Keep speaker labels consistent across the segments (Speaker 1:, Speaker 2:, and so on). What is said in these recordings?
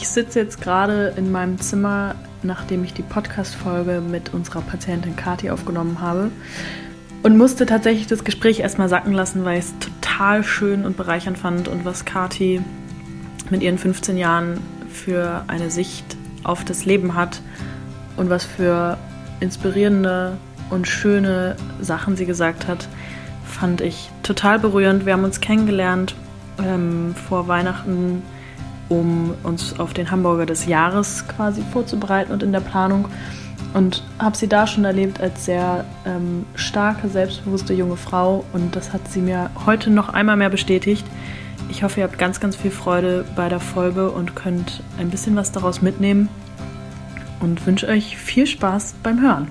Speaker 1: Ich sitze jetzt gerade in meinem Zimmer, nachdem ich die Podcast-Folge mit unserer Patientin Kati aufgenommen habe und musste tatsächlich das Gespräch erstmal sacken lassen, weil ich es total schön und bereichernd fand und was Kati mit ihren 15 Jahren für eine Sicht auf das Leben hat und was für inspirierende und schöne Sachen sie gesagt hat, fand ich total berührend. Wir haben uns kennengelernt ähm, vor Weihnachten, um uns auf den Hamburger des Jahres quasi vorzubereiten und in der Planung. Und habe sie da schon erlebt als sehr ähm, starke, selbstbewusste junge Frau. Und das hat sie mir heute noch einmal mehr bestätigt. Ich hoffe, ihr habt ganz, ganz viel Freude bei der Folge und könnt ein bisschen was daraus mitnehmen. Und wünsche euch viel Spaß beim Hören.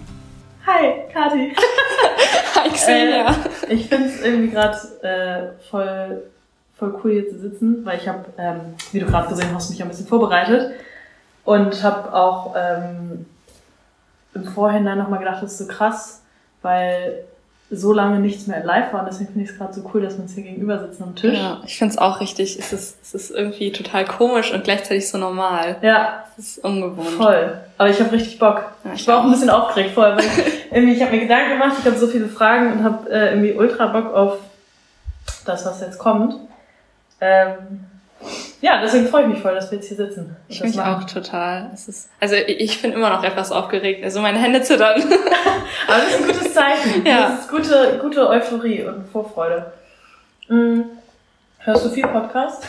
Speaker 1: Hi, Kathi.
Speaker 2: Hi, Xenia.
Speaker 1: Äh, ich finde es irgendwie gerade äh, voll, voll cool hier zu sitzen, weil ich habe, ähm, wie du gerade gesehen hast, mich ein bisschen vorbereitet und habe auch ähm, im Vorhinein nochmal gedacht, das ist so krass, weil so lange nichts mehr live war. Und deswegen finde ich es gerade so cool, dass wir uns hier gegenüber sitzen am Tisch.
Speaker 2: Ja, ich finde es auch richtig. Es ist, es ist irgendwie total komisch und gleichzeitig so normal.
Speaker 1: Ja.
Speaker 2: Es ist ungewohnt.
Speaker 1: Voll. Aber ich habe richtig Bock. Ja, ich, ich war auch ein bisschen aufgeregt vorher, weil irgendwie, ich habe mir Gedanken gemacht, ich habe so viele Fragen und habe äh, irgendwie ultra Bock auf das, was jetzt kommt. Ähm, ja, deswegen freue ich mich voll, dass wir jetzt hier sitzen.
Speaker 2: Ich mich auch total. Ist, also ich bin immer noch etwas aufgeregt. Also meine Hände zittern.
Speaker 1: Aber das ist ein gutes Zeichen. Ja. Das ist gute, gute Euphorie und Vorfreude. Mhm. Hörst du viel Podcast?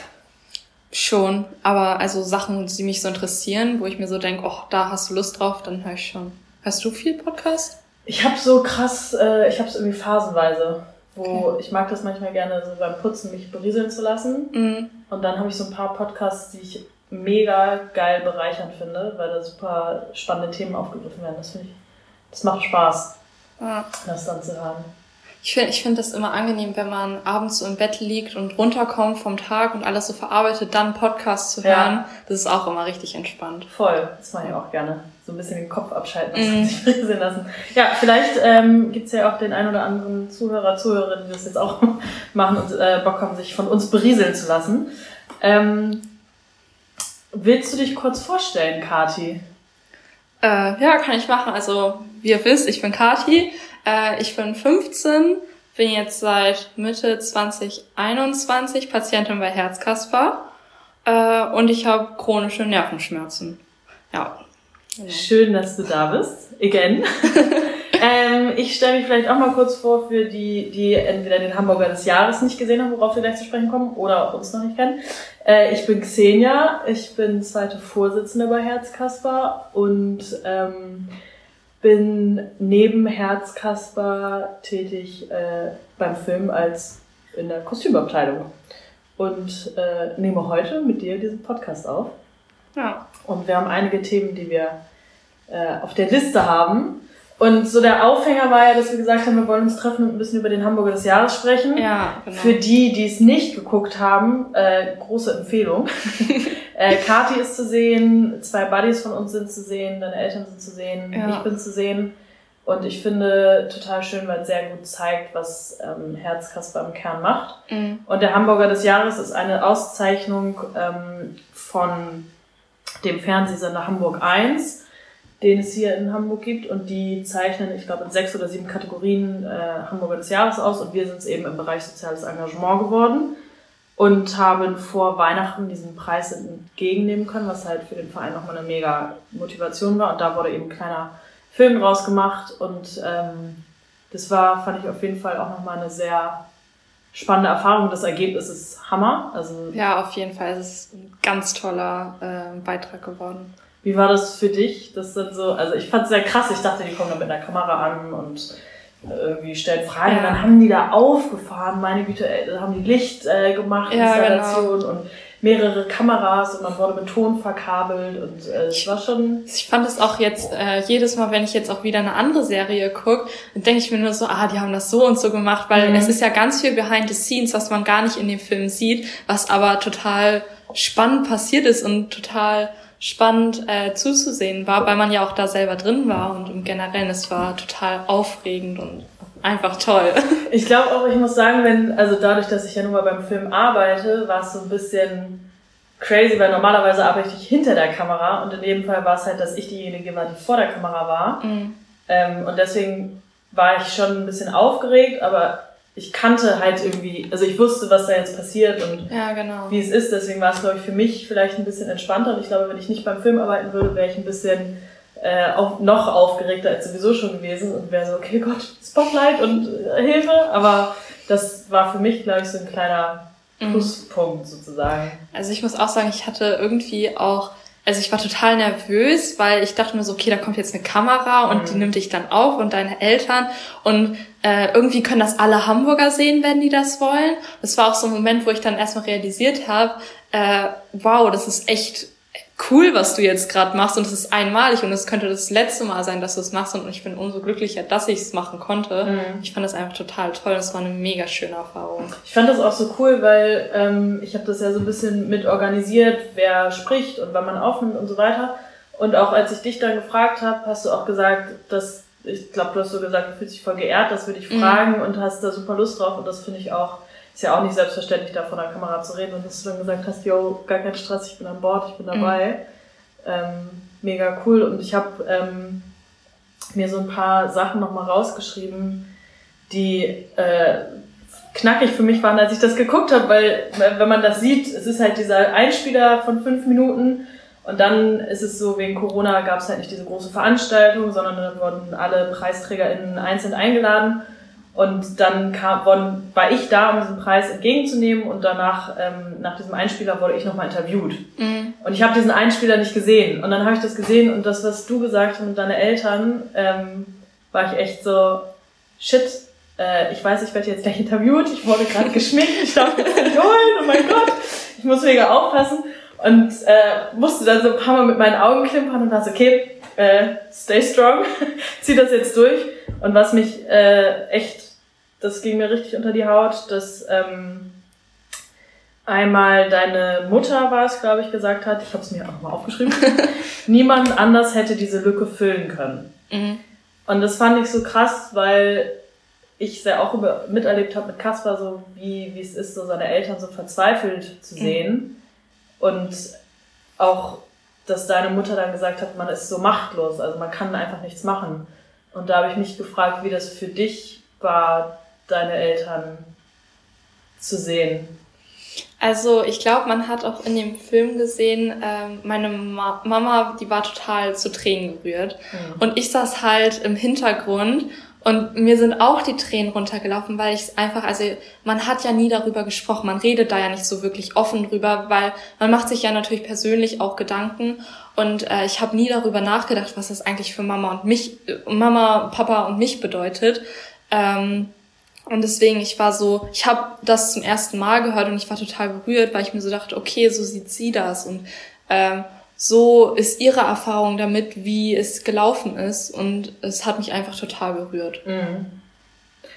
Speaker 2: Schon, aber also Sachen, die mich so interessieren, wo ich mir so denke, oh, da hast du Lust drauf, dann höre ich schon. Hörst du viel Podcast?
Speaker 1: Ich habe so krass, äh, ich habe es irgendwie phasenweise wo okay. ich mag das manchmal gerne so beim Putzen mich berieseln zu lassen. Mhm. Und dann habe ich so ein paar Podcasts, die ich mega geil bereichernd finde, weil da super spannende Themen aufgegriffen werden. Das finde ich, das macht Spaß, ja. das dann zu hören.
Speaker 2: Ich finde ich finde das immer angenehm, wenn man abends so im Bett liegt und runterkommt vom Tag und alles so verarbeitet, dann Podcast zu hören. Ja. Das ist auch immer richtig entspannt.
Speaker 1: Voll, das mache ich auch gerne. So ein bisschen den Kopf abschalten und mm. sich friseln lassen. Ja, vielleicht ähm, gibt ja auch den ein oder anderen Zuhörer, Zuhörerinnen, die das jetzt auch machen und äh, Bock haben, sich von uns berieseln zu lassen. Ähm, willst du dich kurz vorstellen, Kati?
Speaker 2: Äh, ja, kann ich machen. Also, wie ihr wisst, ich bin Kati. Äh, ich bin 15, bin jetzt seit Mitte 2021 Patientin bei Herzkasper äh, und ich habe chronische Nervenschmerzen. Ja.
Speaker 1: Genau. Schön, dass du da bist. Again. ähm, ich stelle mich vielleicht auch mal kurz vor für die, die entweder den Hamburger des Jahres nicht gesehen haben, worauf wir gleich zu sprechen kommen, oder uns noch nicht kennen. Äh, ich bin Xenia, ich bin zweite Vorsitzende bei Herzkasper und ähm, bin neben Herzkasper tätig äh, beim Film als in der Kostümabteilung und äh, nehme heute mit dir diesen Podcast auf. Ja. Und wir haben einige Themen, die wir äh, auf der Liste haben. Und so der Aufhänger war ja, dass wir gesagt haben, wir wollen uns treffen und ein bisschen über den Hamburger des Jahres sprechen. Ja, genau. Für die, die es nicht geguckt haben, äh, große Empfehlung. äh, Kati ist zu sehen, zwei Buddies von uns sind zu sehen, deine Eltern sind zu sehen, ja. ich bin zu sehen. Und ich finde total schön, weil es sehr gut zeigt, was ähm, Herzkasper im Kern macht. Mhm. Und der Hamburger des Jahres ist eine Auszeichnung ähm, von dem Fernsehsender Hamburg 1 den es hier in Hamburg gibt und die zeichnen, ich glaube, in sechs oder sieben Kategorien äh, Hamburger des Jahres aus und wir sind es eben im Bereich soziales Engagement geworden und haben vor Weihnachten diesen Preis entgegennehmen können, was halt für den Verein nochmal eine mega Motivation war und da wurde eben ein kleiner Film draus gemacht und ähm, das war, fand ich auf jeden Fall auch nochmal eine sehr spannende Erfahrung. Das Ergebnis ist Hammer. Also
Speaker 2: ja, auf jeden Fall. Es ist ganz toller äh, Beitrag geworden.
Speaker 1: Wie war das für dich? Das dann so, also ich fand es sehr krass. Ich dachte, die kommen da mit einer Kamera an und irgendwie stellen Fragen. Ja. Und dann haben die da aufgefahren, meine Güte, äh, haben die Licht äh, gemacht, ja, Installation genau. und mehrere Kameras und man wurde mit Ton verkabelt und äh, es war schon.
Speaker 2: Ich fand es auch jetzt äh, jedes Mal, wenn ich jetzt auch wieder eine andere Serie gucke, dann denke ich mir nur so, ah, die haben das so und so gemacht, weil mhm. es ist ja ganz viel behind the scenes, was man gar nicht in dem Film sieht, was aber total spannend passiert ist und total spannend äh, zuzusehen war, weil man ja auch da selber drin war und im Generellen es war total aufregend und einfach toll.
Speaker 1: Ich glaube auch, ich muss sagen, wenn, also dadurch, dass ich ja nun mal beim Film arbeite, war es so ein bisschen crazy, weil normalerweise arbeite ich hinter der Kamera und in dem Fall war es halt, dass ich diejenige war, die vor der Kamera war. Mhm. Ähm, und deswegen war ich schon ein bisschen aufgeregt, aber ich kannte halt irgendwie, also ich wusste, was da jetzt passiert und
Speaker 2: ja, genau.
Speaker 1: wie es ist. Deswegen war es, glaube ich, für mich vielleicht ein bisschen entspannter. Und ich glaube, wenn ich nicht beim Film arbeiten würde, wäre ich ein bisschen äh, auch noch aufgeregter als sowieso schon gewesen und wäre so, okay Gott, Spotlight und äh, Hilfe. Aber das war für mich, glaube ich, so ein kleiner mhm. Pluspunkt sozusagen.
Speaker 2: Also ich muss auch sagen, ich hatte irgendwie auch also ich war total nervös, weil ich dachte mir so, okay, da kommt jetzt eine Kamera und mhm. die nimmt dich dann auf und deine Eltern und äh, irgendwie können das alle Hamburger sehen, wenn die das wollen. Das war auch so ein Moment, wo ich dann erstmal realisiert habe, äh, wow, das ist echt cool, was du jetzt gerade machst und es ist einmalig und es könnte das letzte Mal sein, dass du es machst und ich bin umso glücklicher, dass ich es machen konnte. Mhm. Ich fand das einfach total toll. Das war eine mega schöne Erfahrung.
Speaker 1: Ich fand das auch so cool, weil ähm, ich habe das ja so ein bisschen mit organisiert, wer spricht und wann man aufnimmt und so weiter. Und auch als ich dich dann gefragt habe, hast du auch gesagt, dass ich glaube, du hast so gesagt, du fühlst dich voll geehrt, das würde ich mhm. fragen und hast da super Lust drauf und das finde ich auch ist ja auch nicht selbstverständlich, da vor der Kamera zu reden und dass du dann gesagt hast, yo, gar kein Stress, ich bin an Bord, ich bin dabei. Mhm. Ähm, mega cool. Und ich habe ähm, mir so ein paar Sachen nochmal rausgeschrieben, die äh, knackig für mich waren, als ich das geguckt habe, weil wenn man das sieht, es ist halt dieser Einspieler von fünf Minuten und dann ist es so, wegen Corona gab es halt nicht diese große Veranstaltung, sondern dann wurden alle PreisträgerInnen einzeln eingeladen und dann kam, war ich da, um diesen Preis entgegenzunehmen und danach, ähm, nach diesem Einspieler, wurde ich nochmal interviewt. Mhm. Und ich habe diesen Einspieler nicht gesehen. Und dann habe ich das gesehen und das, was du gesagt hast mit deinen Eltern, ähm, war ich echt so, shit, äh, ich weiß, ich werde jetzt gleich interviewt, ich wurde gerade geschminkt, ich darf jetzt nicht holen, oh mein Gott, ich muss mega aufpassen. Und äh, musste dann so ein paar Mal mit meinen Augen klimpern und war so, okay, äh, stay strong, zieh das jetzt durch. Und was mich äh, echt das ging mir richtig unter die Haut, dass ähm, einmal deine Mutter war es, glaube ich, gesagt hat, ich habe es mir auch mal aufgeschrieben, niemand anders hätte diese Lücke füllen können. Mhm. Und das fand ich so krass, weil ich sehr auch über, miterlebt habe mit Kaspar, so wie, wie es ist, so seine Eltern so verzweifelt zu mhm. sehen. Mhm. Und auch, dass deine Mutter dann gesagt hat, man ist so machtlos, also man kann einfach nichts machen. Und da habe ich mich gefragt, wie das für dich war, deine Eltern zu sehen?
Speaker 2: Also ich glaube, man hat auch in dem Film gesehen, ähm, meine Ma Mama, die war total zu Tränen gerührt. Mhm. Und ich saß halt im Hintergrund und mir sind auch die Tränen runtergelaufen, weil ich es einfach, also man hat ja nie darüber gesprochen, man redet da ja nicht so wirklich offen drüber, weil man macht sich ja natürlich persönlich auch Gedanken und äh, ich habe nie darüber nachgedacht, was das eigentlich für Mama und mich, Mama, Papa und mich bedeutet. Ähm, und deswegen, ich war so, ich habe das zum ersten Mal gehört und ich war total berührt, weil ich mir so dachte, okay, so sieht sie das und ähm, so ist ihre Erfahrung damit, wie es gelaufen ist und es hat mich einfach total berührt.
Speaker 1: Mhm.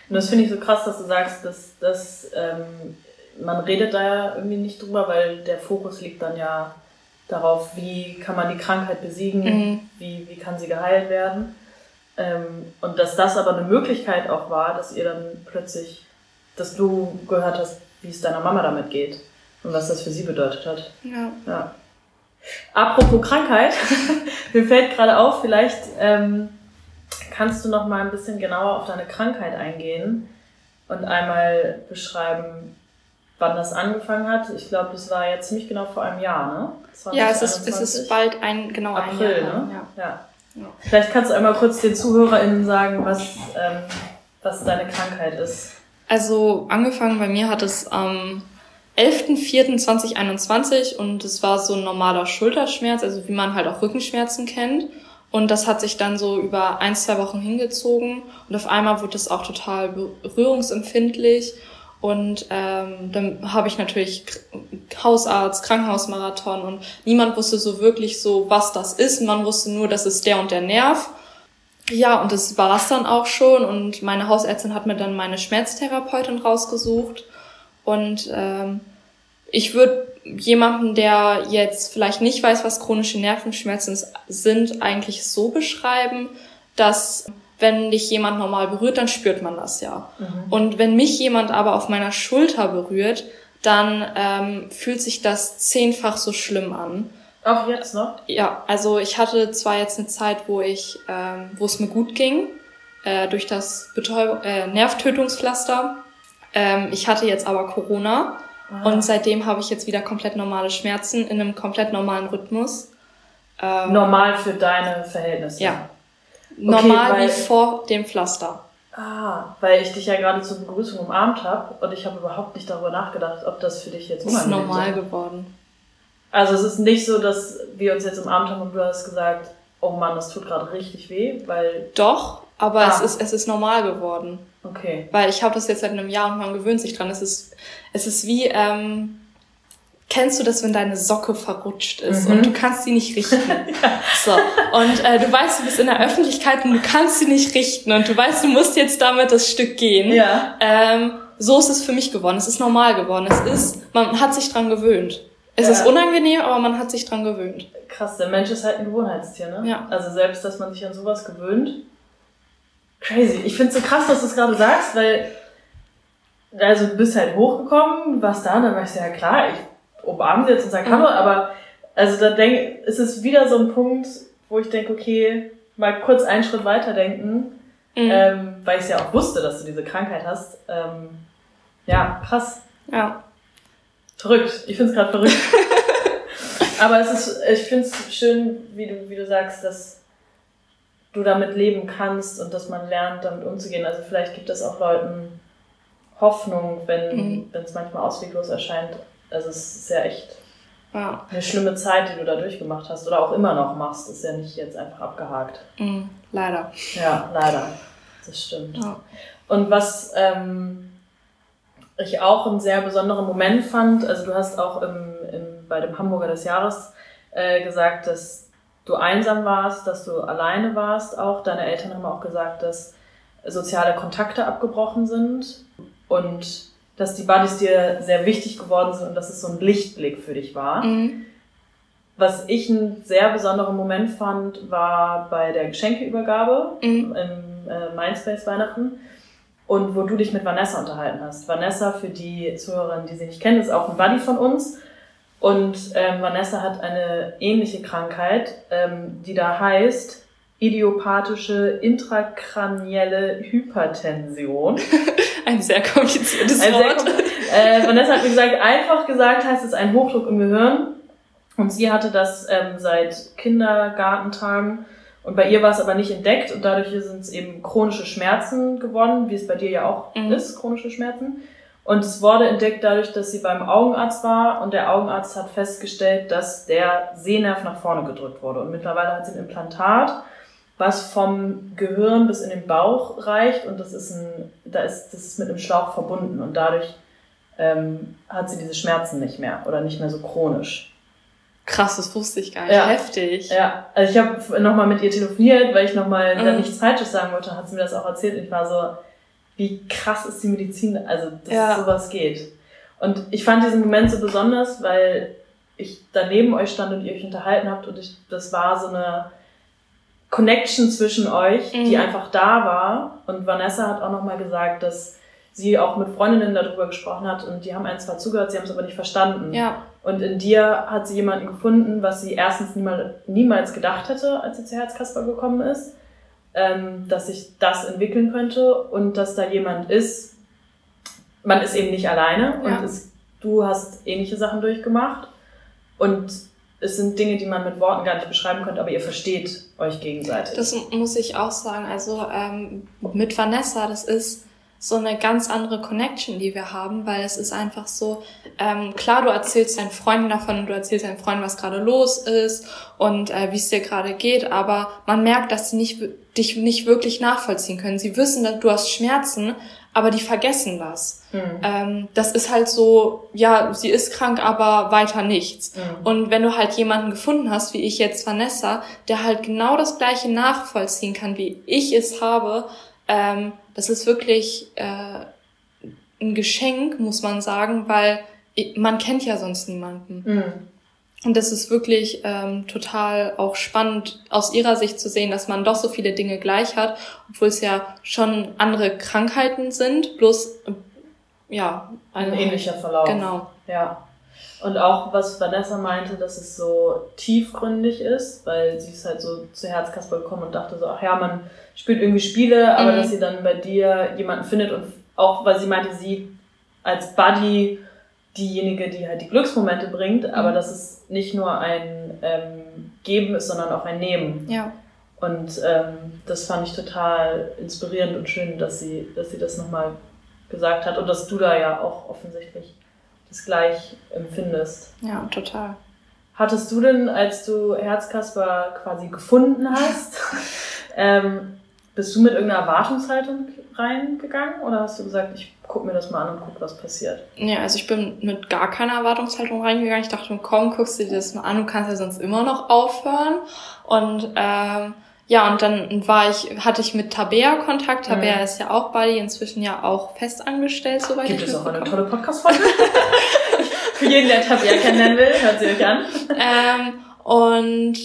Speaker 1: Und das finde ich so krass, dass du sagst, dass, dass ähm, man redet da ja irgendwie nicht drüber, weil der Fokus liegt dann ja darauf, wie kann man die Krankheit besiegen, mhm. wie, wie kann sie geheilt werden. Ähm, und dass das aber eine Möglichkeit auch war, dass ihr dann plötzlich, dass du gehört hast, wie es deiner Mama damit geht und was das für sie bedeutet hat.
Speaker 2: Ja.
Speaker 1: ja. Apropos Krankheit, mir fällt gerade auf, vielleicht ähm, kannst du noch mal ein bisschen genauer auf deine Krankheit eingehen und einmal beschreiben, wann das angefangen hat. Ich glaube, das war jetzt ziemlich genau vor einem Jahr, ne?
Speaker 2: Ja, es ist, es ist bald ein genau
Speaker 1: April,
Speaker 2: ein Jahr.
Speaker 1: Ne? Ja. ja. Vielleicht kannst du einmal kurz den ZuhörerInnen sagen, was, ähm, was deine Krankheit ist.
Speaker 2: Also angefangen bei mir hat es am 11.04.2021 und es war so ein normaler Schulterschmerz, also wie man halt auch Rückenschmerzen kennt. Und das hat sich dann so über ein, zwei Wochen hingezogen und auf einmal wurde es auch total berührungsempfindlich und ähm, dann habe ich natürlich Hausarzt, Krankenhausmarathon und niemand wusste so wirklich so, was das ist. Man wusste nur, das ist der und der Nerv. Ja, und das war's dann auch schon. Und meine Hausärztin hat mir dann meine Schmerztherapeutin rausgesucht. Und ähm, ich würde jemanden, der jetzt vielleicht nicht weiß, was chronische Nervenschmerzen sind, eigentlich so beschreiben, dass wenn dich jemand normal berührt, dann spürt man das ja. Mhm. Und wenn mich jemand aber auf meiner Schulter berührt, dann ähm, fühlt sich das zehnfach so schlimm an.
Speaker 1: Auch jetzt noch?
Speaker 2: Ja, also ich hatte zwar jetzt eine Zeit, wo ich, ähm, wo es mir gut ging, äh, durch das Betäub äh, Nervtötungspflaster. Ähm, ich hatte jetzt aber Corona ah. und seitdem habe ich jetzt wieder komplett normale Schmerzen in einem komplett normalen Rhythmus.
Speaker 1: Ähm, Normal für deine Verhältnisse?
Speaker 2: Ja. Normal okay, wie vor dem Pflaster.
Speaker 1: Ah, weil ich dich ja gerade zur Begrüßung umarmt habe und ich habe überhaupt nicht darüber nachgedacht, ob das für dich jetzt
Speaker 2: ist. ist normal geworden.
Speaker 1: Also es ist nicht so, dass wir uns jetzt umarmt haben und du hast gesagt, oh Mann, das tut gerade richtig weh, weil...
Speaker 2: Doch, aber ah. es, ist, es ist normal geworden.
Speaker 1: Okay.
Speaker 2: Weil ich habe das jetzt seit einem Jahr und man gewöhnt sich dran. Es ist, es ist wie... Ähm, Kennst du das, wenn deine Socke verrutscht ist mhm. und du kannst sie nicht richten? ja. So. Und äh, du weißt, du bist in der Öffentlichkeit und du kannst sie nicht richten und du weißt, du musst jetzt damit das Stück gehen.
Speaker 1: Ja.
Speaker 2: Ähm, so ist es für mich geworden. Es ist normal geworden. Es ist, man hat sich dran gewöhnt. Es ja. ist unangenehm, aber man hat sich dran gewöhnt.
Speaker 1: Krass, der Mensch ist halt ein Gewohnheitstier, ne?
Speaker 2: Ja.
Speaker 1: Also selbst, dass man sich an sowas gewöhnt. Crazy. Ich find's so krass, dass du es gerade sagst, weil also du bist halt hochgekommen, warst da, und dann war ich ja klar, ich umarmen sie jetzt und sagen Hallo, mhm. aber also da denk, ist es wieder so ein Punkt, wo ich denke, okay, mal kurz einen Schritt weiter denken, mhm. ähm, weil ich ja auch wusste, dass du diese Krankheit hast. Ähm, ja, krass.
Speaker 2: Ja.
Speaker 1: Verrückt. Ich finde es gerade verrückt. aber es ist, ich finde es schön, wie du, wie du sagst, dass du damit leben kannst und dass man lernt, damit umzugehen. Also vielleicht gibt es auch Leuten Hoffnung, wenn mhm. es manchmal ausweglos erscheint, also es ist ja echt ja. eine schlimme Zeit, die du da durchgemacht hast oder auch immer noch machst. Ist ja nicht jetzt einfach abgehakt.
Speaker 2: Mhm, leider.
Speaker 1: Ja, leider. Das stimmt. Ja. Und was ähm, ich auch einen sehr besonderen Moment fand, also du hast auch im, im, bei dem Hamburger des Jahres äh, gesagt, dass du einsam warst, dass du alleine warst auch. Deine Eltern haben auch gesagt, dass soziale Kontakte abgebrochen sind. Und dass die Buddies dir sehr wichtig geworden sind und dass es so ein Lichtblick für dich war. Mhm. Was ich einen sehr besonderen Moment fand, war bei der Geschenkeübergabe mhm. im äh, Mindspace Weihnachten und wo du dich mit Vanessa unterhalten hast. Vanessa, für die Zuhörerinnen, die sie nicht kennen, ist auch ein Buddy von uns. Und ähm, Vanessa hat eine ähnliche Krankheit, ähm, die da heißt idiopathische intrakranielle Hypertension.
Speaker 2: Ein sehr kompliziertes ein Wort.
Speaker 1: Sehr äh, Vanessa hat mir gesagt, einfach gesagt heißt es ein Hochdruck im Gehirn. Und sie hatte das ähm, seit Kindergartentagen. Und bei ihr war es aber nicht entdeckt und dadurch sind es eben chronische Schmerzen geworden, wie es bei dir ja auch mhm. ist, chronische Schmerzen. Und es wurde entdeckt dadurch, dass sie beim Augenarzt war und der Augenarzt hat festgestellt, dass der Sehnerv nach vorne gedrückt wurde. Und mittlerweile hat sie ein Implantat was vom Gehirn bis in den Bauch reicht und das ist ein, da ist, das ist mit einem Schlauch verbunden und dadurch ähm, hat sie diese Schmerzen nicht mehr oder nicht mehr so chronisch.
Speaker 2: Krass, das wusste ich gar nicht.
Speaker 1: Ja.
Speaker 2: Heftig.
Speaker 1: Ja, also ich habe nochmal mit ihr telefoniert, weil ich nochmal mhm. da nichts Falsches sagen wollte, hat sie mir das auch erzählt und ich war so, wie krass ist die Medizin, also dass ja. sowas geht. Und ich fand diesen Moment so besonders, weil ich daneben euch stand und ihr euch unterhalten habt und ich, das war so eine, Connection zwischen euch, mhm. die einfach da war. Und Vanessa hat auch nochmal gesagt, dass sie auch mit Freundinnen darüber gesprochen hat und die haben einen zwar zugehört, sie haben es aber nicht verstanden.
Speaker 2: Ja.
Speaker 1: Und in dir hat sie jemanden gefunden, was sie erstens niemals, niemals gedacht hätte, als sie zu Herzkasper gekommen ist, ähm, dass sich das entwickeln könnte und dass da jemand ist. Man ist eben nicht alleine ja. und ist, du hast ähnliche Sachen durchgemacht und es sind Dinge, die man mit Worten gar nicht beschreiben könnte, aber ihr versteht euch gegenseitig.
Speaker 2: Das muss ich auch sagen. Also ähm, mit Vanessa, das ist so eine ganz andere Connection, die wir haben, weil es ist einfach so, ähm, klar, du erzählst deinen Freunden davon und du erzählst deinen Freunden, was gerade los ist und äh, wie es dir gerade geht, aber man merkt, dass sie nicht, dich nicht wirklich nachvollziehen können. Sie wissen, dass du hast Schmerzen, aber die vergessen das. Mhm. Ähm, das ist halt so, ja, sie ist krank, aber weiter nichts. Mhm. Und wenn du halt jemanden gefunden hast, wie ich jetzt Vanessa, der halt genau das gleiche nachvollziehen kann, wie ich es habe, ähm, das ist wirklich äh, ein Geschenk, muss man sagen, weil man kennt ja sonst niemanden. Mhm. Und das ist wirklich ähm, total auch spannend aus ihrer Sicht zu sehen, dass man doch so viele Dinge gleich hat, obwohl es ja schon andere Krankheiten sind. Bloß ja,
Speaker 1: ein ähnlicher Verlauf.
Speaker 2: Genau.
Speaker 1: Ja. Und auch was Vanessa meinte, dass es so tiefgründig ist, weil sie ist halt so zu Herzkasper gekommen und dachte so, ach ja, man spielt irgendwie Spiele, aber mhm. dass sie dann bei dir jemanden findet und auch, weil sie meinte, sie als Buddy diejenige, die halt die Glücksmomente bringt, mhm. aber dass es nicht nur ein ähm, Geben ist, sondern auch ein Nehmen.
Speaker 2: Ja.
Speaker 1: Und ähm, das fand ich total inspirierend und schön, dass sie, dass sie das nochmal gesagt hat und dass du da ja auch offensichtlich das gleich empfindest.
Speaker 2: Ja, total.
Speaker 1: Hattest du denn, als du Herzkasper quasi gefunden hast, ähm, bist du mit irgendeiner Erwartungshaltung reingegangen oder hast du gesagt, ich guck mir das mal an und guck, was passiert?
Speaker 2: Ja, also ich bin mit gar keiner Erwartungshaltung reingegangen. Ich dachte, komm, guckst du dir das mal an, du kannst ja sonst immer noch aufhören. Und ähm, ja, und dann war ich, hatte ich mit Tabea Kontakt. Tabea mhm. ist ja auch Buddy, inzwischen ja auch festangestellt, soweit
Speaker 1: Gibt ich es auch eine tolle Podcast-Folge? Für jeden, der Tabea kennenlernen will, hört sie euch an.
Speaker 2: Ähm, und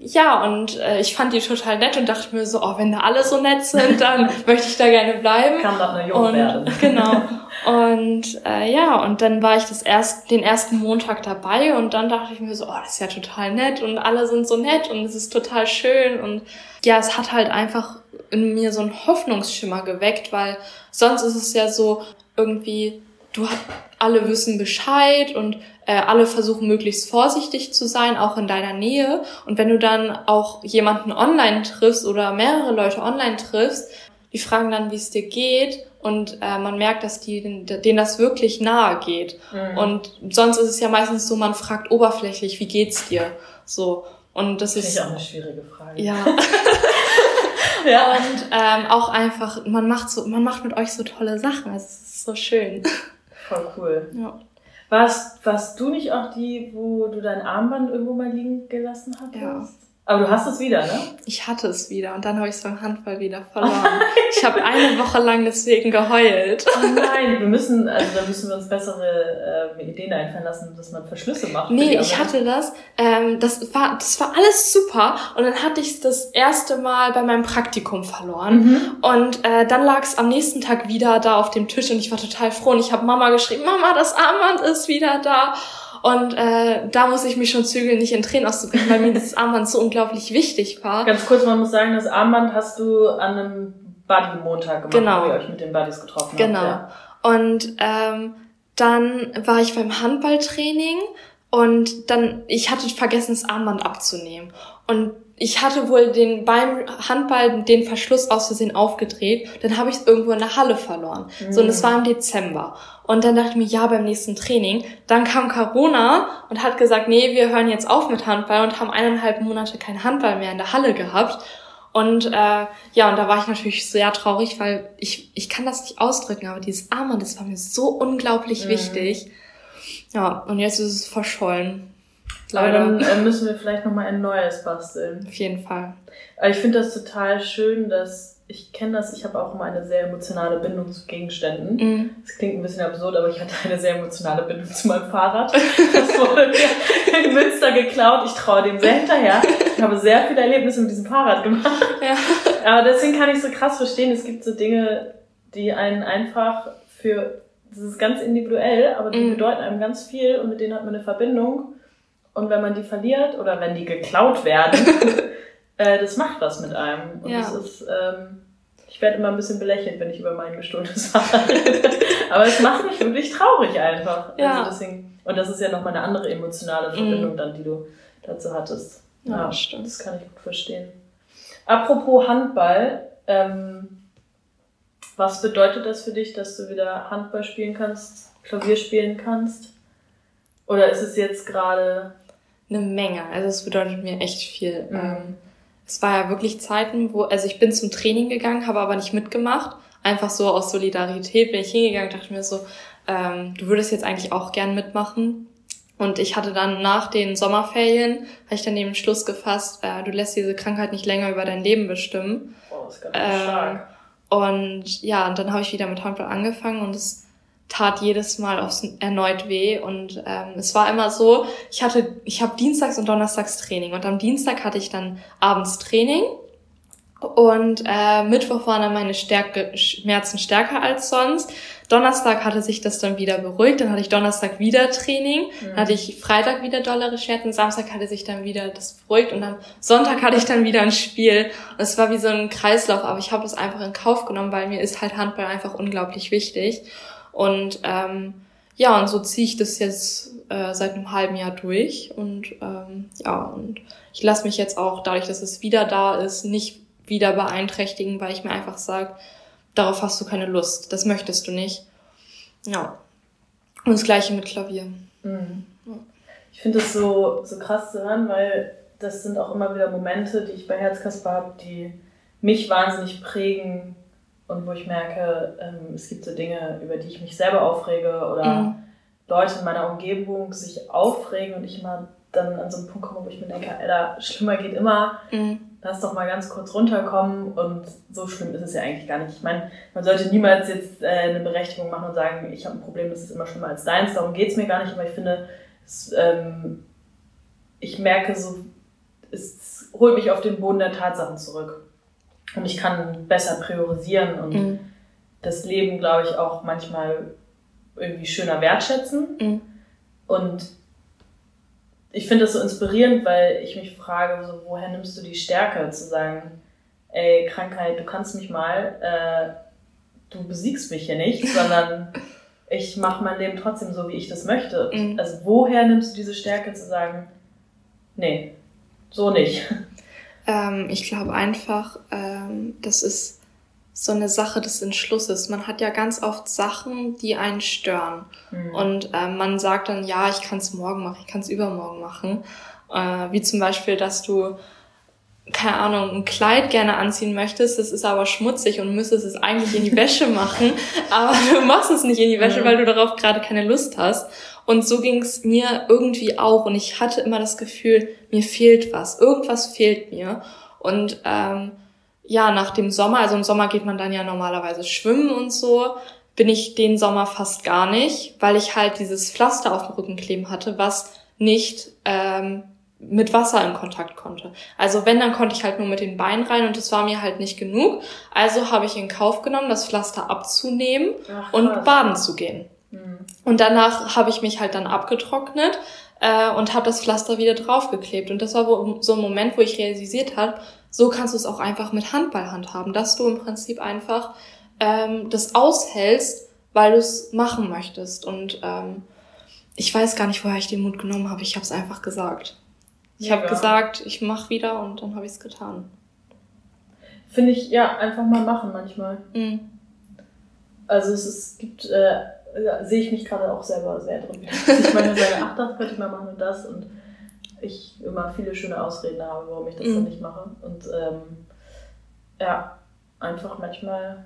Speaker 2: ja, und äh, ich fand die total nett und dachte mir so, oh, wenn da alle so nett sind, dann möchte ich da gerne bleiben.
Speaker 1: Kann doch eine Junge werden.
Speaker 2: Genau. Und äh, ja, und dann war ich das erst, den ersten Montag dabei und dann dachte ich mir so, oh, das ist ja total nett und alle sind so nett und es ist total schön und ja, es hat halt einfach in mir so einen Hoffnungsschimmer geweckt, weil sonst ist es ja so irgendwie, du alle wissen Bescheid und äh, alle versuchen möglichst vorsichtig zu sein, auch in deiner Nähe. Und wenn du dann auch jemanden online triffst oder mehrere Leute online triffst, die fragen dann, wie es dir geht und äh, man merkt, dass die, denen das wirklich nahe geht. Mhm. Und sonst ist es ja meistens so, man fragt oberflächlich, wie geht's dir? So. Und das ist.
Speaker 1: Das ist auch eine schwierige Frage.
Speaker 2: Ja. ja. Und ähm, auch einfach, man macht so, man macht mit euch so tolle Sachen. Also, es ist so schön.
Speaker 1: Voll cool.
Speaker 2: Ja.
Speaker 1: Warst, warst du nicht auch die, wo du dein Armband irgendwo mal liegen gelassen hast?
Speaker 2: Ja.
Speaker 1: Aber du hast es wieder, ne?
Speaker 2: Ich hatte es wieder und dann habe ich es beim Handball wieder verloren. ich habe eine Woche lang deswegen geheult.
Speaker 1: Oh nein, wir müssen, also da müssen wir uns bessere äh, Ideen einfallen lassen, dass man Verschlüsse macht.
Speaker 2: Nee, ich hatte das. Ähm, das war, das war alles super und dann hatte ich es das erste Mal bei meinem Praktikum verloren mhm. und äh, dann lag es am nächsten Tag wieder da auf dem Tisch und ich war total froh und ich habe Mama geschrieben, Mama, das Armband ist wieder da. Und äh, da muss ich mich schon zügeln, nicht in Tränen auszubrechen, weil mir dieses Armband so unglaublich wichtig war.
Speaker 1: Ganz kurz, man muss sagen, das Armband hast du an einem Buddy-Montag gemacht,
Speaker 2: genau.
Speaker 1: wo ihr euch mit den Buddies getroffen
Speaker 2: genau.
Speaker 1: habt.
Speaker 2: Genau. Ja. Und ähm, dann war ich beim Handballtraining und dann, ich hatte vergessen, das Armband abzunehmen. Und ich hatte wohl den beim Handball den Verschluss aus Versehen aufgedreht, dann habe ich es irgendwo in der Halle verloren. Mhm. So und es war im Dezember. Und dann dachte ich mir, ja, beim nächsten Training. Dann kam Corona und hat gesagt, nee, wir hören jetzt auf mit Handball und haben eineinhalb Monate kein Handball mehr in der Halle gehabt. Und äh, ja, und da war ich natürlich sehr traurig, weil ich, ich kann das nicht ausdrücken, aber dieses Armband, das war mir so unglaublich mhm. wichtig. Ja, und jetzt ist es verschollen.
Speaker 1: Aber dann äh, müssen wir vielleicht nochmal ein neues basteln.
Speaker 2: Auf jeden Fall.
Speaker 1: Ich finde das total schön, dass ich kenne das, ich habe auch immer eine sehr emotionale Bindung zu Gegenständen. Mhm. Das klingt ein bisschen absurd, aber ich hatte eine sehr emotionale Bindung zu meinem Fahrrad. Das wurde mir in Münster geklaut. Ich traue dem sehr hinterher. Ich habe sehr viele Erlebnisse mit diesem Fahrrad gemacht. Ja. Aber deswegen kann ich so krass verstehen, es gibt so Dinge, die einen einfach für, das ist ganz individuell, aber die mhm. bedeuten einem ganz viel und mit denen hat man eine Verbindung. Und wenn man die verliert oder wenn die geklaut werden, äh, das macht was mit einem. Und ja. das ist, ähm, ich werde immer ein bisschen belächelt, wenn ich über mein gestohlenes Fahrrad rede. Aber es macht mich wirklich traurig einfach.
Speaker 2: Ja.
Speaker 1: Also deswegen, und das ist ja nochmal eine andere emotionale mhm. Verbindung mm. dann, die du dazu hattest.
Speaker 2: Ja, ja, stimmt.
Speaker 1: Das kann ich gut verstehen. Apropos Handball, ähm, was bedeutet das für dich, dass du wieder Handball spielen kannst, Klavier spielen kannst? Oder ist es jetzt gerade
Speaker 2: eine Menge. Also es bedeutet mir echt viel. Mhm. Ähm, es war ja wirklich Zeiten, wo, also ich bin zum Training gegangen, habe aber nicht mitgemacht. Einfach so aus Solidarität bin ich hingegangen, dachte mir so, ähm, du würdest jetzt eigentlich auch gern mitmachen. Und ich hatte dann nach den Sommerferien, habe ich dann den Schluss gefasst, äh, du lässt diese Krankheit nicht länger über dein Leben bestimmen.
Speaker 1: Boah, das ist ganz ähm, stark.
Speaker 2: Und ja, und dann habe ich wieder mit Handball angefangen und es tat jedes Mal aufs erneut weh und ähm, es war immer so, ich hatte, ich habe Dienstags und Donnerstags Training und am Dienstag hatte ich dann abends Training und äh, Mittwoch waren dann meine Stärke, Schmerzen stärker als sonst. Donnerstag hatte sich das dann wieder beruhigt, dann hatte ich Donnerstag wieder Training,
Speaker 1: Mhm.
Speaker 2: dann hatte ich Freitag wieder dollere Schmerzen, Samstag hatte sich dann wieder das beruhigt und am Sonntag hatte ich dann wieder ein Spiel. Und es war wie so ein Kreislauf, aber ich habe es einfach in Kauf genommen, weil mir ist halt Handball einfach unglaublich wichtig. Und ähm, ja, und so ziehe ich das jetzt äh, seit einem halben Jahr durch und ähm, ja, und ich lasse mich jetzt auch, dadurch, dass es wieder da ist, nicht wieder beeinträchtigen, weil ich mir einfach sage, darauf hast du keine Lust, das möchtest du nicht. Ja. Und das gleiche mit Klavier.
Speaker 1: Mhm. Ich finde es so, so krass zu hören, weil das sind auch immer wieder Momente, die ich bei Herzkasper habe, die mich wahnsinnig prägen und wo ich merke, ähm, es gibt so Dinge, über die ich mich selber aufrege oder
Speaker 2: Mhm.
Speaker 1: Leute in meiner Umgebung sich aufregen und ich immer dann an so einen Punkt komme, wo ich mir denke, Alter, schlimmer geht immer,
Speaker 2: Mhm.
Speaker 1: lass doch mal ganz kurz runterkommen und so schlimm ist es ja eigentlich gar nicht. Ich meine, man sollte niemals jetzt äh, eine Berechtigung machen und sagen, ich habe ein Problem, das ist immer schlimmer als deins, darum geht's mir gar nicht, aber ich finde, es, ähm, ich merke so, es holt mich auf den Boden der Tatsachen zurück und ich kann besser priorisieren und
Speaker 2: Mhm.
Speaker 1: das Leben, glaube ich, auch manchmal irgendwie schöner wertschätzen.
Speaker 2: Mhm.
Speaker 1: Und ich finde das so inspirierend, weil ich mich frage, so, woher nimmst du die Stärke zu sagen, ey, Krankheit, du kannst mich mal, äh, du besiegst mich hier nicht, sondern ich mache mein Leben trotzdem so, wie ich das möchte.
Speaker 2: Mhm.
Speaker 1: Also woher nimmst du diese Stärke zu sagen, nee, so nicht.
Speaker 2: Ähm, ich glaube einfach, ähm, das ist so eine Sache des Entschlusses. Man hat ja ganz oft Sachen, die einen stören.
Speaker 1: Mhm.
Speaker 2: Und ähm, man sagt dann, ja, ich kann es morgen machen, ich kann es übermorgen machen. Äh, wie zum Beispiel, dass du, keine Ahnung, ein Kleid gerne anziehen möchtest, das ist aber schmutzig und müsstest es eigentlich in die Wäsche machen, aber du machst es nicht in die Wäsche,
Speaker 1: Mhm.
Speaker 2: weil du darauf gerade keine Lust hast. Und so ging es mir irgendwie auch. Und ich hatte immer das Gefühl, mir fehlt was. Irgendwas fehlt mir. Und ähm, ja, nach dem Sommer, also im Sommer geht man dann ja normalerweise schwimmen und so, bin ich den Sommer fast gar nicht, weil ich halt dieses Pflaster auf dem Rücken kleben hatte, was nicht ähm, mit Wasser in Kontakt konnte. Also wenn, dann konnte ich halt nur mit den Beinen rein und das war mir halt nicht genug. Also habe ich in Kauf genommen, das Pflaster abzunehmen
Speaker 1: Ach,
Speaker 2: und baden zu gehen.
Speaker 1: Mhm.
Speaker 2: Und danach habe ich mich halt dann abgetrocknet äh, und habe das Pflaster wieder draufgeklebt. Und das war so ein Moment, wo ich realisiert habe, so kannst du es auch einfach mit Handball handhaben, dass du im Prinzip einfach ähm, das aushältst, weil du es machen möchtest. Und ähm, ich weiß gar nicht, woher ich den Mut genommen habe. Ich habe es einfach gesagt. Ich habe
Speaker 1: Mega.
Speaker 2: gesagt, ich mache wieder und dann habe ich es getan.
Speaker 1: Finde ich, ja, einfach mal machen manchmal.
Speaker 2: Mhm.
Speaker 1: Also es, ist, gibt, äh, ja, sehe ich mich gerade auch selber sehr drin. Dass ich manchmal sage, ach, das könnte ich mal machen und das und ich immer viele schöne Ausreden habe, warum ich das
Speaker 2: Mhm.
Speaker 1: dann nicht mache. Und ähm, ja, einfach manchmal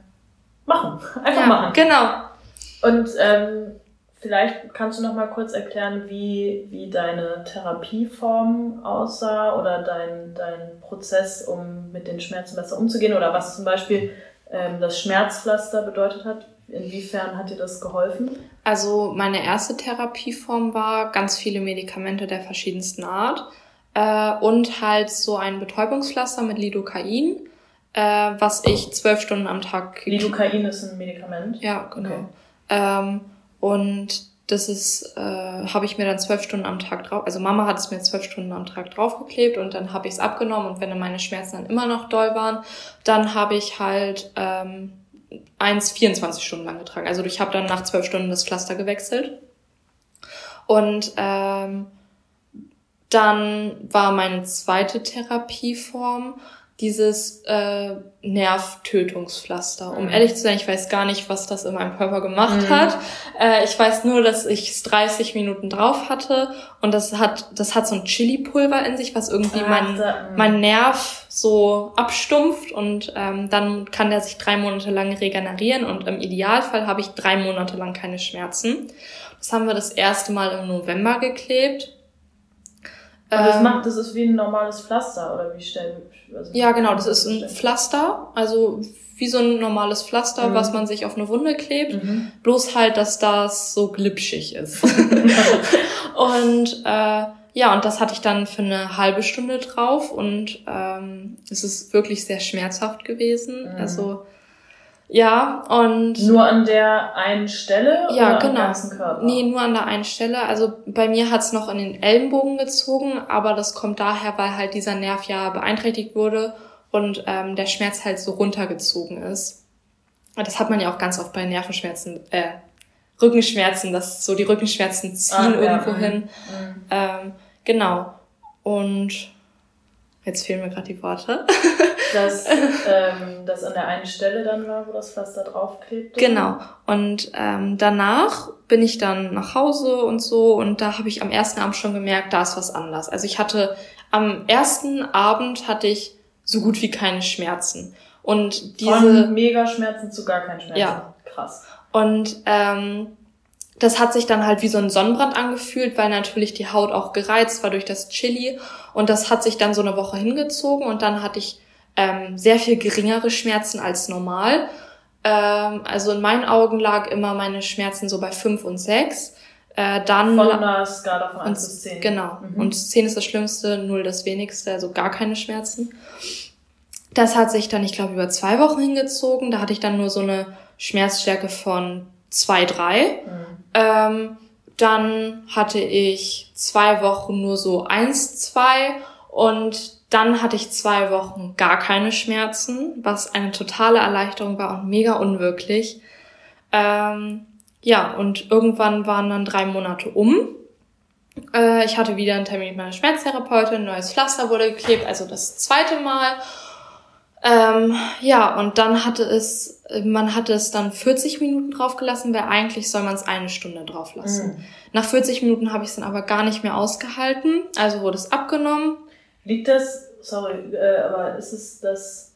Speaker 1: machen. Einfach
Speaker 2: ja,
Speaker 1: machen.
Speaker 2: Genau.
Speaker 1: Und ähm, vielleicht kannst du noch mal kurz erklären, wie, wie deine Therapieform aussah oder dein, dein Prozess, um mit den Schmerzen besser umzugehen oder was zum Beispiel ähm, das Schmerzpflaster bedeutet hat. Inwiefern hat dir das geholfen?
Speaker 2: Also meine erste Therapieform war ganz viele Medikamente der verschiedensten Art äh, und halt so ein Betäubungspflaster mit Lidocain, äh, was ich zwölf Stunden am Tag
Speaker 1: Lidocain ist ein Medikament.
Speaker 2: Ja, genau.
Speaker 1: Okay.
Speaker 2: Ähm, und das ist, äh, habe ich mir dann zwölf Stunden am Tag drauf, also Mama hat es mir zwölf Stunden am Tag draufgeklebt und dann habe ich es abgenommen und wenn dann meine Schmerzen dann immer noch doll waren, dann habe ich halt ähm, eins 24 Stunden lang getragen. Also ich habe dann nach zwölf Stunden das Pflaster gewechselt. Und ähm, dann war meine zweite Therapieform dieses äh, Nervtötungspflaster. Um
Speaker 1: Mhm.
Speaker 2: ehrlich zu sein, ich weiß gar nicht, was das in meinem Körper gemacht
Speaker 1: Mhm.
Speaker 2: hat. Äh, ich weiß nur, dass ich es 30 Minuten drauf hatte und das hat, das hat so ein Chili-Pulver in sich, was irgendwie
Speaker 1: Ach,
Speaker 2: mein,
Speaker 1: da-
Speaker 2: mein Nerv so abstumpft und ähm, dann kann der sich drei Monate lang regenerieren und im Idealfall habe ich drei Monate lang keine Schmerzen. Das haben wir das erste Mal im November geklebt.
Speaker 1: Und das
Speaker 2: Ähm,
Speaker 1: macht, das ist wie ein normales Pflaster oder wie stell also
Speaker 2: ja, genau, das ist ein Pflaster, also wie so ein normales Pflaster,
Speaker 1: Mhm.
Speaker 2: was man sich auf eine Wunde klebt.
Speaker 1: Mhm.
Speaker 2: Bloß halt, dass das so glitschig ist. und äh, ja, und das hatte ich dann für eine halbe Stunde drauf und ähm, es ist wirklich sehr schmerzhaft gewesen.
Speaker 1: Mhm.
Speaker 2: Also Ja, und.
Speaker 1: Nur an der einen Stelle
Speaker 2: ja, oder genau. am ganzen Körper? Nee, nur an der einen Stelle. Also bei mir hat's noch in den Ellenbogen gezogen, aber das kommt daher, weil halt dieser Nerv ja beeinträchtigt wurde und ähm, der Schmerz halt so runtergezogen ist. Das hat man ja auch ganz oft bei Nervenschmerzen, äh, Rückenschmerzen, dass so die Rückenschmerzen ziehen ah, irgendwo ja, hin. Mhm. Ähm, genau. Und jetzt fehlen mir gerade die Worte.
Speaker 1: dass ähm, das an der einen Stelle dann war, wo das Pflaster draufklebt.
Speaker 2: Genau. Und ähm, danach bin ich dann nach Hause und so und da habe ich am ersten Abend schon gemerkt, da ist was anders. Also ich hatte am ersten Abend hatte ich so gut wie keine Schmerzen. Und diese
Speaker 1: Von mega Schmerzen zu gar keinen Schmerzen.
Speaker 2: Ja. Krass. Und ähm, das hat sich dann halt wie so ein Sonnenbrand angefühlt, weil natürlich die Haut auch gereizt war durch das Chili. Und das hat sich dann so eine Woche hingezogen und dann hatte ich ähm, sehr viel geringere Schmerzen als normal. Ähm, also in meinen Augen lag immer meine Schmerzen so bei fünf und sechs. Äh, dann
Speaker 1: Von einer Skala von 1 bis 10.
Speaker 2: Genau. Mhm. Und 10 ist das Schlimmste, 0 das wenigste, also gar keine Schmerzen. Das hat sich dann, ich glaube, über zwei Wochen hingezogen. Da hatte ich dann nur so eine Schmerzstärke von 2, 3. Mhm. Ähm, dann hatte ich zwei Wochen nur so 1, 2 und dann hatte ich zwei Wochen gar keine Schmerzen, was eine totale Erleichterung war und mega unwirklich. Ähm, ja, und irgendwann waren dann drei Monate um. Äh, ich hatte wieder einen Termin mit meiner Schmerztherapeutin, ein neues Pflaster wurde geklebt, also das zweite Mal. Ähm, ja, und dann hatte es, man hatte es dann 40 Minuten draufgelassen, weil eigentlich soll man es eine Stunde drauflassen. Mhm. Nach 40 Minuten habe ich es dann aber gar nicht mehr ausgehalten, also wurde es abgenommen
Speaker 1: Liegt das, sorry, äh, aber ist es das,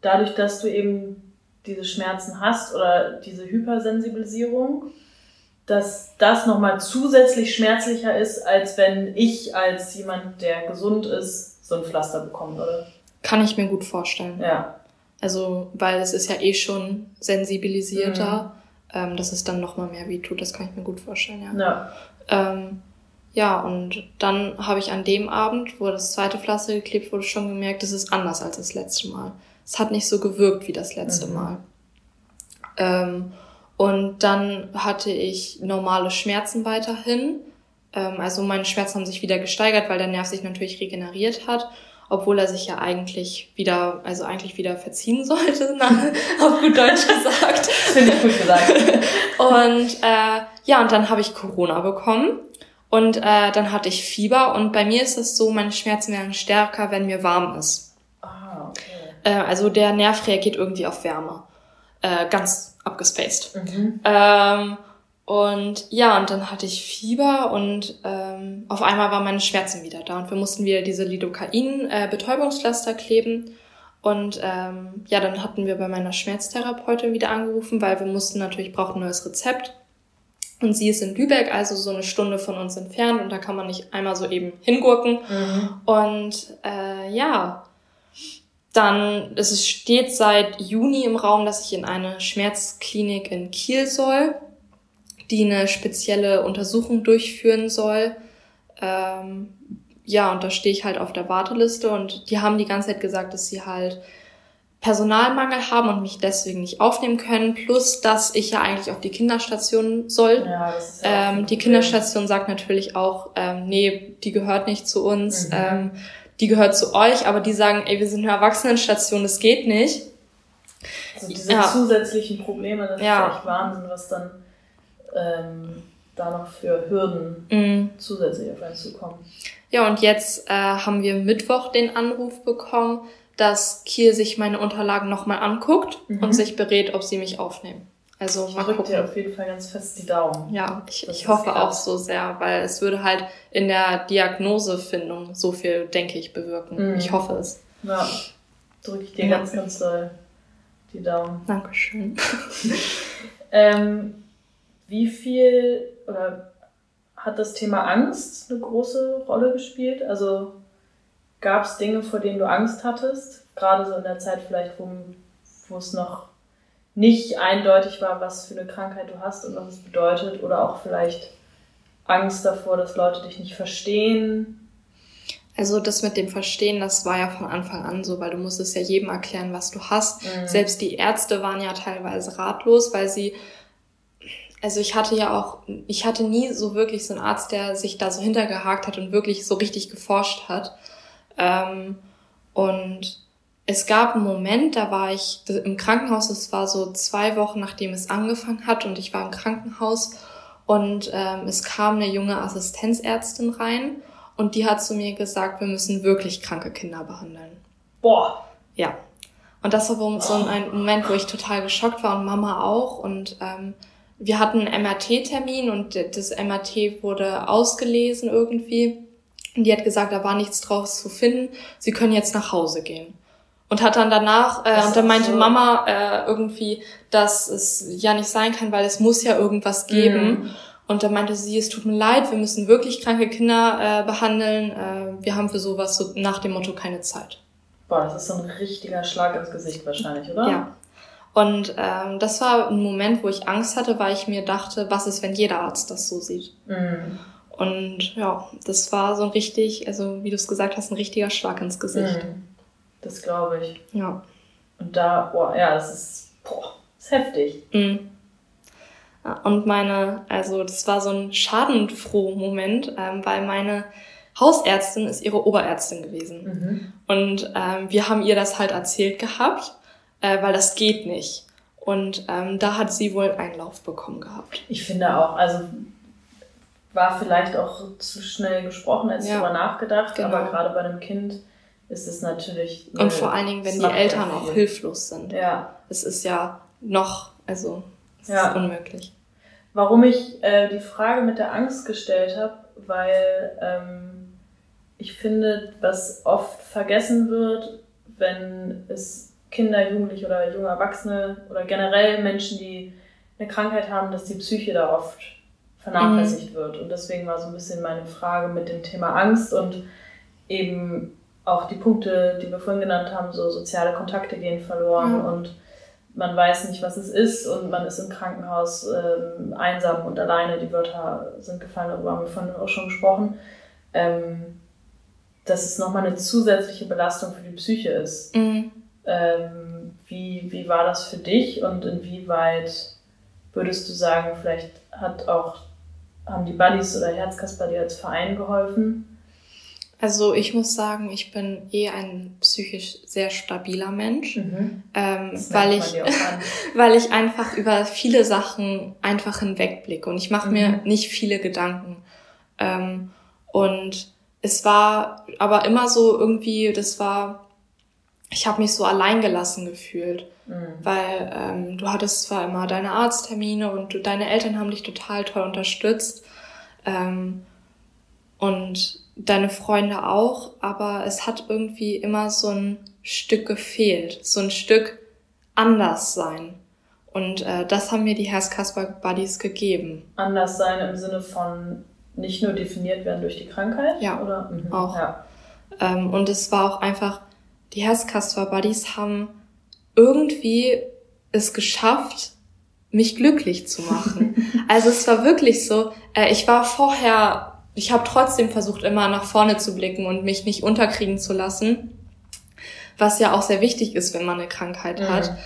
Speaker 1: dadurch, dass du eben diese Schmerzen hast oder diese Hypersensibilisierung, dass das nochmal zusätzlich schmerzlicher ist, als wenn ich als jemand, der gesund ist, so ein Pflaster bekommen würde?
Speaker 2: Kann ich mir gut vorstellen.
Speaker 1: Ja.
Speaker 2: Also, weil es ist ja eh schon sensibilisierter, mhm. ähm, dass es dann nochmal mehr wehtut, das kann ich mir gut vorstellen, ja.
Speaker 1: Ja.
Speaker 2: Ähm, ja, und dann habe ich an dem Abend, wo das zweite Pflaster geklebt wurde, schon gemerkt, es ist anders als das letzte Mal. Es hat nicht so gewirkt wie das letzte mhm. Mal. Ähm, und dann hatte ich normale Schmerzen weiterhin. Ähm, also meine Schmerzen haben sich wieder gesteigert, weil der Nerv sich natürlich regeneriert hat, obwohl er sich ja eigentlich wieder, also eigentlich wieder verziehen sollte, auf gut Deutsch gesagt.
Speaker 1: Finde ich gut gesagt.
Speaker 2: und äh, ja, und dann habe ich Corona bekommen. Und äh, dann hatte ich Fieber und bei mir ist es so, meine Schmerzen werden stärker, wenn mir warm ist.
Speaker 1: Ah, okay.
Speaker 2: Äh, also der Nerv reagiert irgendwie auf Wärme. Äh, ganz abgespaced.
Speaker 1: Mhm.
Speaker 2: Ähm, und ja, und dann hatte ich Fieber und ähm, auf einmal waren meine Schmerzen wieder da und wir mussten wieder diese Lidocain-Betäubungspflaster äh, kleben. Und ähm, ja, dann hatten wir bei meiner Schmerztherapeutin wieder angerufen, weil wir mussten natürlich, brauchen ein neues Rezept. Und sie ist in Lübeck, also so eine Stunde von uns entfernt und da kann man nicht einmal so eben hingurken.
Speaker 1: Mhm.
Speaker 2: Und äh, ja, dann es steht seit Juni im Raum, dass ich in eine Schmerzklinik in Kiel soll, die eine spezielle Untersuchung durchführen soll. Ähm, ja, und da stehe ich halt auf der Warteliste und die haben die ganze Zeit gesagt, dass sie halt Personalmangel haben und mich deswegen nicht aufnehmen können, plus dass ich ja eigentlich auf die Kinderstation soll.
Speaker 1: Ja, ja
Speaker 2: ähm, die Kinderstation sagt natürlich auch, ähm, nee, die gehört nicht zu uns, mhm. ähm, die gehört zu euch, aber die sagen, ey, wir sind eine Erwachsenenstation, das geht nicht.
Speaker 1: Also diese ja. zusätzlichen Probleme, das ja. ist echt Wahnsinn, was dann ähm, da noch für Hürden
Speaker 2: mhm.
Speaker 1: zusätzlich auf einen zukommen.
Speaker 2: Ja, und jetzt äh, haben wir Mittwoch den Anruf bekommen, dass Kiel sich meine Unterlagen nochmal anguckt mhm. und sich berät, ob sie mich aufnehmen. Also
Speaker 1: ich mal gucken. dir auf jeden Fall ganz fest die Daumen.
Speaker 2: Ja, ich, ich hoffe auch so sehr, weil es würde halt in der Diagnosefindung so viel, denke ich, bewirken. Mhm. Ich hoffe es.
Speaker 1: Ja, drücke ich dir ja. ganz, ganz doll die Daumen.
Speaker 2: Dankeschön.
Speaker 1: ähm, wie viel oder hat das Thema Angst eine große Rolle gespielt? Also Gab es Dinge, vor denen du Angst hattest? Gerade so in der Zeit vielleicht, wo, wo es noch nicht eindeutig war, was für eine Krankheit du hast und was es bedeutet? Oder auch vielleicht Angst davor, dass Leute dich nicht verstehen?
Speaker 2: Also das mit dem Verstehen, das war ja von Anfang an so, weil du musstest ja jedem erklären, was du hast. Mhm. Selbst die Ärzte waren ja teilweise ratlos, weil sie, also ich hatte ja auch, ich hatte nie so wirklich so einen Arzt, der sich da so hintergehakt hat und wirklich so richtig geforscht hat. Ähm, und es gab einen Moment, da war ich im Krankenhaus, es war so zwei Wochen, nachdem es angefangen hat und ich war im Krankenhaus und ähm, es kam eine junge Assistenzärztin rein und die hat zu mir gesagt, wir müssen wirklich kranke Kinder behandeln. Boah. Ja. Und das war so ein Moment, wo ich total geschockt war und Mama auch. Und ähm, wir hatten einen MRT-Termin und das MRT wurde ausgelesen irgendwie. Und die hat gesagt, da war nichts draus zu finden. Sie können jetzt nach Hause gehen. Und hat dann danach, äh, und dann meinte so. Mama äh, irgendwie, dass es ja nicht sein kann, weil es muss ja irgendwas geben. Mhm. Und dann meinte sie, es tut mir leid, wir müssen wirklich kranke Kinder äh, behandeln. Äh, wir haben für sowas so nach dem Motto keine Zeit.
Speaker 1: Boah, das ist so ein richtiger Schlag ins Gesicht wahrscheinlich, oder?
Speaker 2: Ja. Und ähm, das war ein Moment, wo ich Angst hatte, weil ich mir dachte, was ist, wenn jeder Arzt das so sieht? Mhm. Und ja, das war so ein richtig, also wie du es gesagt hast, ein richtiger Schlag ins Gesicht. Mhm.
Speaker 1: Das glaube ich. Ja. Und da, boah, ja, das ist, boah, das ist heftig. Mhm.
Speaker 2: Und meine, also das war so ein schadenfroh Moment, ähm, weil meine Hausärztin ist ihre Oberärztin gewesen. Mhm. Und ähm, wir haben ihr das halt erzählt gehabt, äh, weil das geht nicht. Und ähm, da hat sie wohl Einlauf bekommen gehabt.
Speaker 1: Ich finde auch, also war vielleicht auch zu schnell gesprochen, als ja, darüber nachgedacht, genau. aber gerade bei einem Kind ist es natürlich.
Speaker 2: Und vor allen Dingen, wenn die Eltern auch hilflos sind. Ja. Es ist ja noch, also es ja. ist unmöglich.
Speaker 1: Warum ich äh, die Frage mit der Angst gestellt habe, weil ähm, ich finde, was oft vergessen wird, wenn es Kinder, Jugendliche oder junge Erwachsene oder generell Menschen, die eine Krankheit haben, dass die Psyche da oft vernachlässigt mhm. wird. Und deswegen war so ein bisschen meine Frage mit dem Thema Angst und eben auch die Punkte, die wir vorhin genannt haben, so soziale Kontakte gehen verloren mhm. und man weiß nicht, was es ist und man ist im Krankenhaus ähm, einsam und alleine. Die Wörter sind gefallen, darüber haben wir vorhin auch schon gesprochen. Ähm, dass es nochmal eine zusätzliche Belastung für die Psyche ist. Mhm. Ähm, wie, wie war das für dich und inwieweit würdest du sagen, vielleicht hat auch, haben die Buddies oder Herzkasper dir als Verein geholfen?
Speaker 2: Also ich muss sagen, ich bin eh ein psychisch sehr stabiler Mensch, mhm. ähm, weil ich weil ich einfach über viele Sachen einfach hinwegblicke und ich mache mhm. mir nicht viele Gedanken. Ähm, und es war aber immer so irgendwie, das war, ich habe mich so alleingelassen gefühlt, mhm. weil ähm, du hattest zwar immer deine Arzttermine und du, deine Eltern haben dich total toll unterstützt ähm, und deine Freunde auch, aber es hat irgendwie immer so ein Stück gefehlt, so ein Stück anders sein. Und äh, das haben mir die Herzkasper Buddies gegeben.
Speaker 1: Anders sein im Sinne von nicht nur definiert werden durch die Krankheit? Ja, oder? Mhm.
Speaker 2: auch. Ja. Ähm, und es war auch einfach, die Herzkasper Buddies haben irgendwie es geschafft, mich glücklich zu machen. also es war wirklich so, äh, ich war vorher ich habe trotzdem versucht, immer nach vorne zu blicken und mich nicht unterkriegen zu lassen, was ja auch sehr wichtig ist, wenn man eine Krankheit mhm. hat.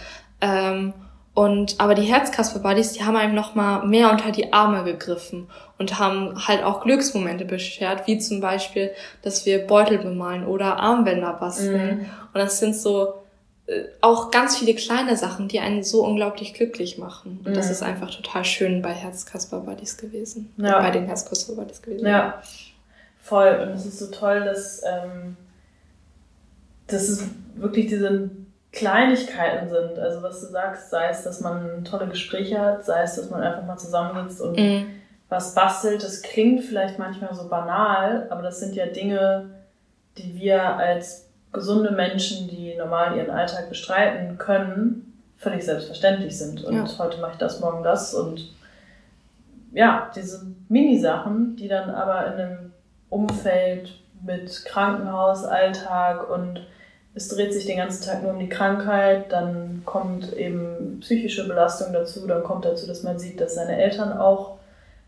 Speaker 2: Ähm, und aber die Herzkasper-Buddies, die haben einem noch mal mehr unter die Arme gegriffen und haben halt auch Glücksmomente beschert, wie zum Beispiel, dass wir Beutel bemalen oder Armbänder basteln. Mhm. Und das sind so äh, auch ganz viele kleine Sachen, die einen so unglaublich glücklich machen. Und mhm. das ist einfach total schön bei Herzkasper Buddies gewesen. Ja. Bei den Herzkasper
Speaker 1: Buddies gewesen. Ja, voll. Und es ist so toll, dass, ähm, dass es wirklich diese Kleinigkeiten sind. Also was du sagst, sei es, dass man tolle Gespräche hat, sei es, dass man einfach mal zusammensitzt und mhm. was bastelt. Das klingt vielleicht manchmal so banal, aber das sind ja Dinge, die wir als gesunde Menschen, die normal ihren Alltag bestreiten können, völlig selbstverständlich sind. Und ja. heute mache ich das, morgen das. Und ja, diese Mini-Sachen, die dann aber in einem Umfeld mit Krankenhaus, Alltag und es dreht sich den ganzen Tag nur um die Krankheit, dann kommt eben psychische Belastung dazu, dann kommt dazu, dass man sieht, dass seine Eltern auch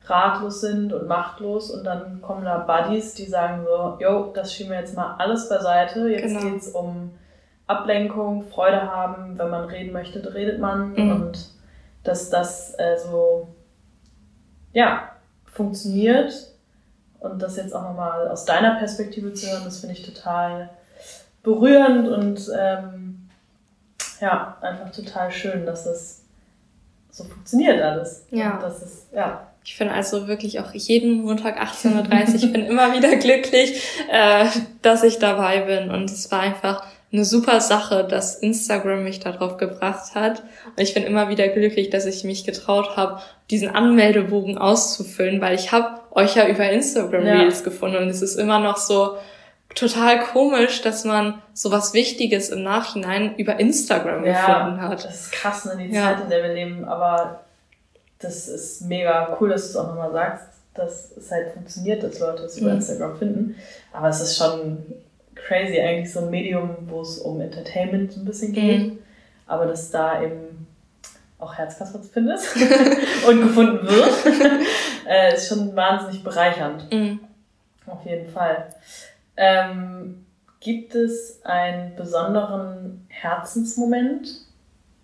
Speaker 1: ratlos sind und machtlos und dann kommen da Buddies, die sagen so, yo, das schieben wir jetzt mal alles beiseite, jetzt genau. geht's um Ablenkung, Freude haben, wenn man reden möchte, redet man mhm. und dass das äh, so, ja, funktioniert und das jetzt auch nochmal aus deiner Perspektive zu hören, das finde ich total berührend und ähm, ja, einfach total schön, dass es so funktioniert alles.
Speaker 2: Ja.
Speaker 1: Das ist, ja.
Speaker 2: Ich finde also wirklich auch jeden Montag 18.30 Uhr, ich bin immer wieder glücklich, äh, dass ich dabei bin. Und es war einfach eine super Sache, dass Instagram mich darauf gebracht hat. Und ich bin immer wieder glücklich, dass ich mich getraut habe, diesen Anmeldebogen auszufüllen, weil ich habe euch ja über Instagram Reels ja. gefunden und es ist immer noch so total komisch, dass man so was Wichtiges im Nachhinein über Instagram ja, gefunden hat.
Speaker 1: Das ist krass, ne, die Zeit, in der wir leben, aber das ist mega cool, dass du es auch nochmal sagst, dass es halt funktioniert, dass Leute es über mhm. Instagram finden. Aber es ist schon crazy, eigentlich so ein Medium, wo es um Entertainment ein bisschen geht. Mhm. Aber dass da eben auch Herzkasper findest und gefunden wird, äh, ist schon wahnsinnig bereichernd. Mhm. Auf jeden Fall. Ähm, gibt es einen besonderen Herzensmoment,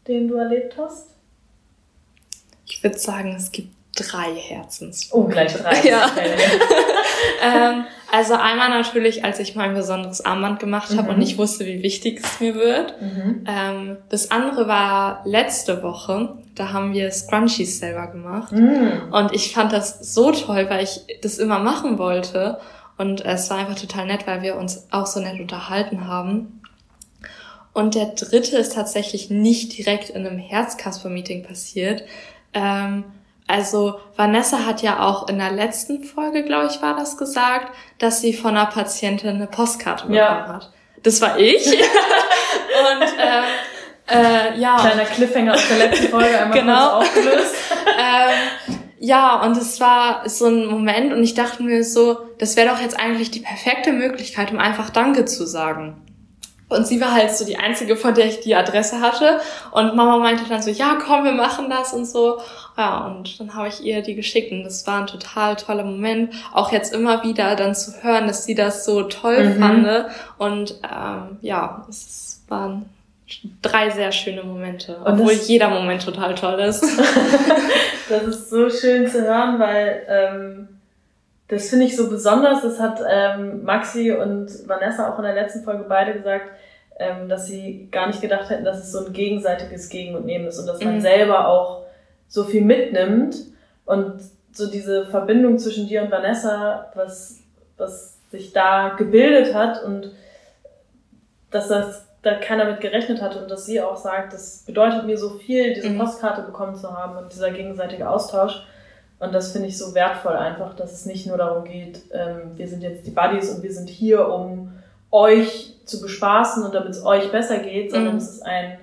Speaker 1: den du erlebt hast?
Speaker 2: Ich würde sagen, es gibt drei Herzens.
Speaker 1: Oh, gleich drei.
Speaker 2: Ja. ähm, also einmal natürlich, als ich mein besonderes Armband gemacht habe mhm. und ich wusste, wie wichtig es mir wird. Mhm. Ähm, das andere war letzte Woche. Da haben wir Scrunchies selber gemacht. Mhm. Und ich fand das so toll, weil ich das immer machen wollte. Und es war einfach total nett, weil wir uns auch so nett unterhalten haben. Und der dritte ist tatsächlich nicht direkt in einem Herzkasper-Meeting passiert. Ähm, also Vanessa hat ja auch in der letzten Folge, glaube ich, war das gesagt, dass sie von einer Patientin eine Postkarte bekommen ja. hat. Das war ich. und äh, äh, ja.
Speaker 1: Kleiner Cliffhanger aus der letzten Folge einmal genau. kurz aufgelöst.
Speaker 2: ähm, ja, und es war so ein Moment und ich dachte mir so, das wäre doch jetzt eigentlich die perfekte Möglichkeit, um einfach Danke zu sagen. Und sie war halt so die einzige, von der ich die Adresse hatte. Und Mama meinte dann so, ja, komm, wir machen das und so. Ja, und dann habe ich ihr die geschickt und das war ein total toller Moment. Auch jetzt immer wieder dann zu hören, dass sie das so toll mhm. fand. Und ähm, ja, es waren drei sehr schöne Momente, obwohl das, jeder Moment total toll ist.
Speaker 1: das ist so schön zu hören, weil ähm, das finde ich so besonders. Das hat ähm, Maxi und Vanessa auch in der letzten Folge beide gesagt, ähm, dass sie gar nicht gedacht hätten, dass es so ein gegenseitiges Gegen und Nehmen ist und dass man mhm. selber auch so viel mitnimmt und so diese Verbindung zwischen dir und Vanessa, was, was sich da gebildet hat und dass das da keiner mit gerechnet hatte und dass sie auch sagt, das bedeutet mir so viel, diese mhm. Postkarte bekommen zu haben und dieser gegenseitige Austausch. Und das finde ich so wertvoll einfach, dass es nicht nur darum geht, ähm, wir sind jetzt die Buddies und wir sind hier, um euch zu bespaßen und damit es euch besser geht, sondern mhm. es ist ein,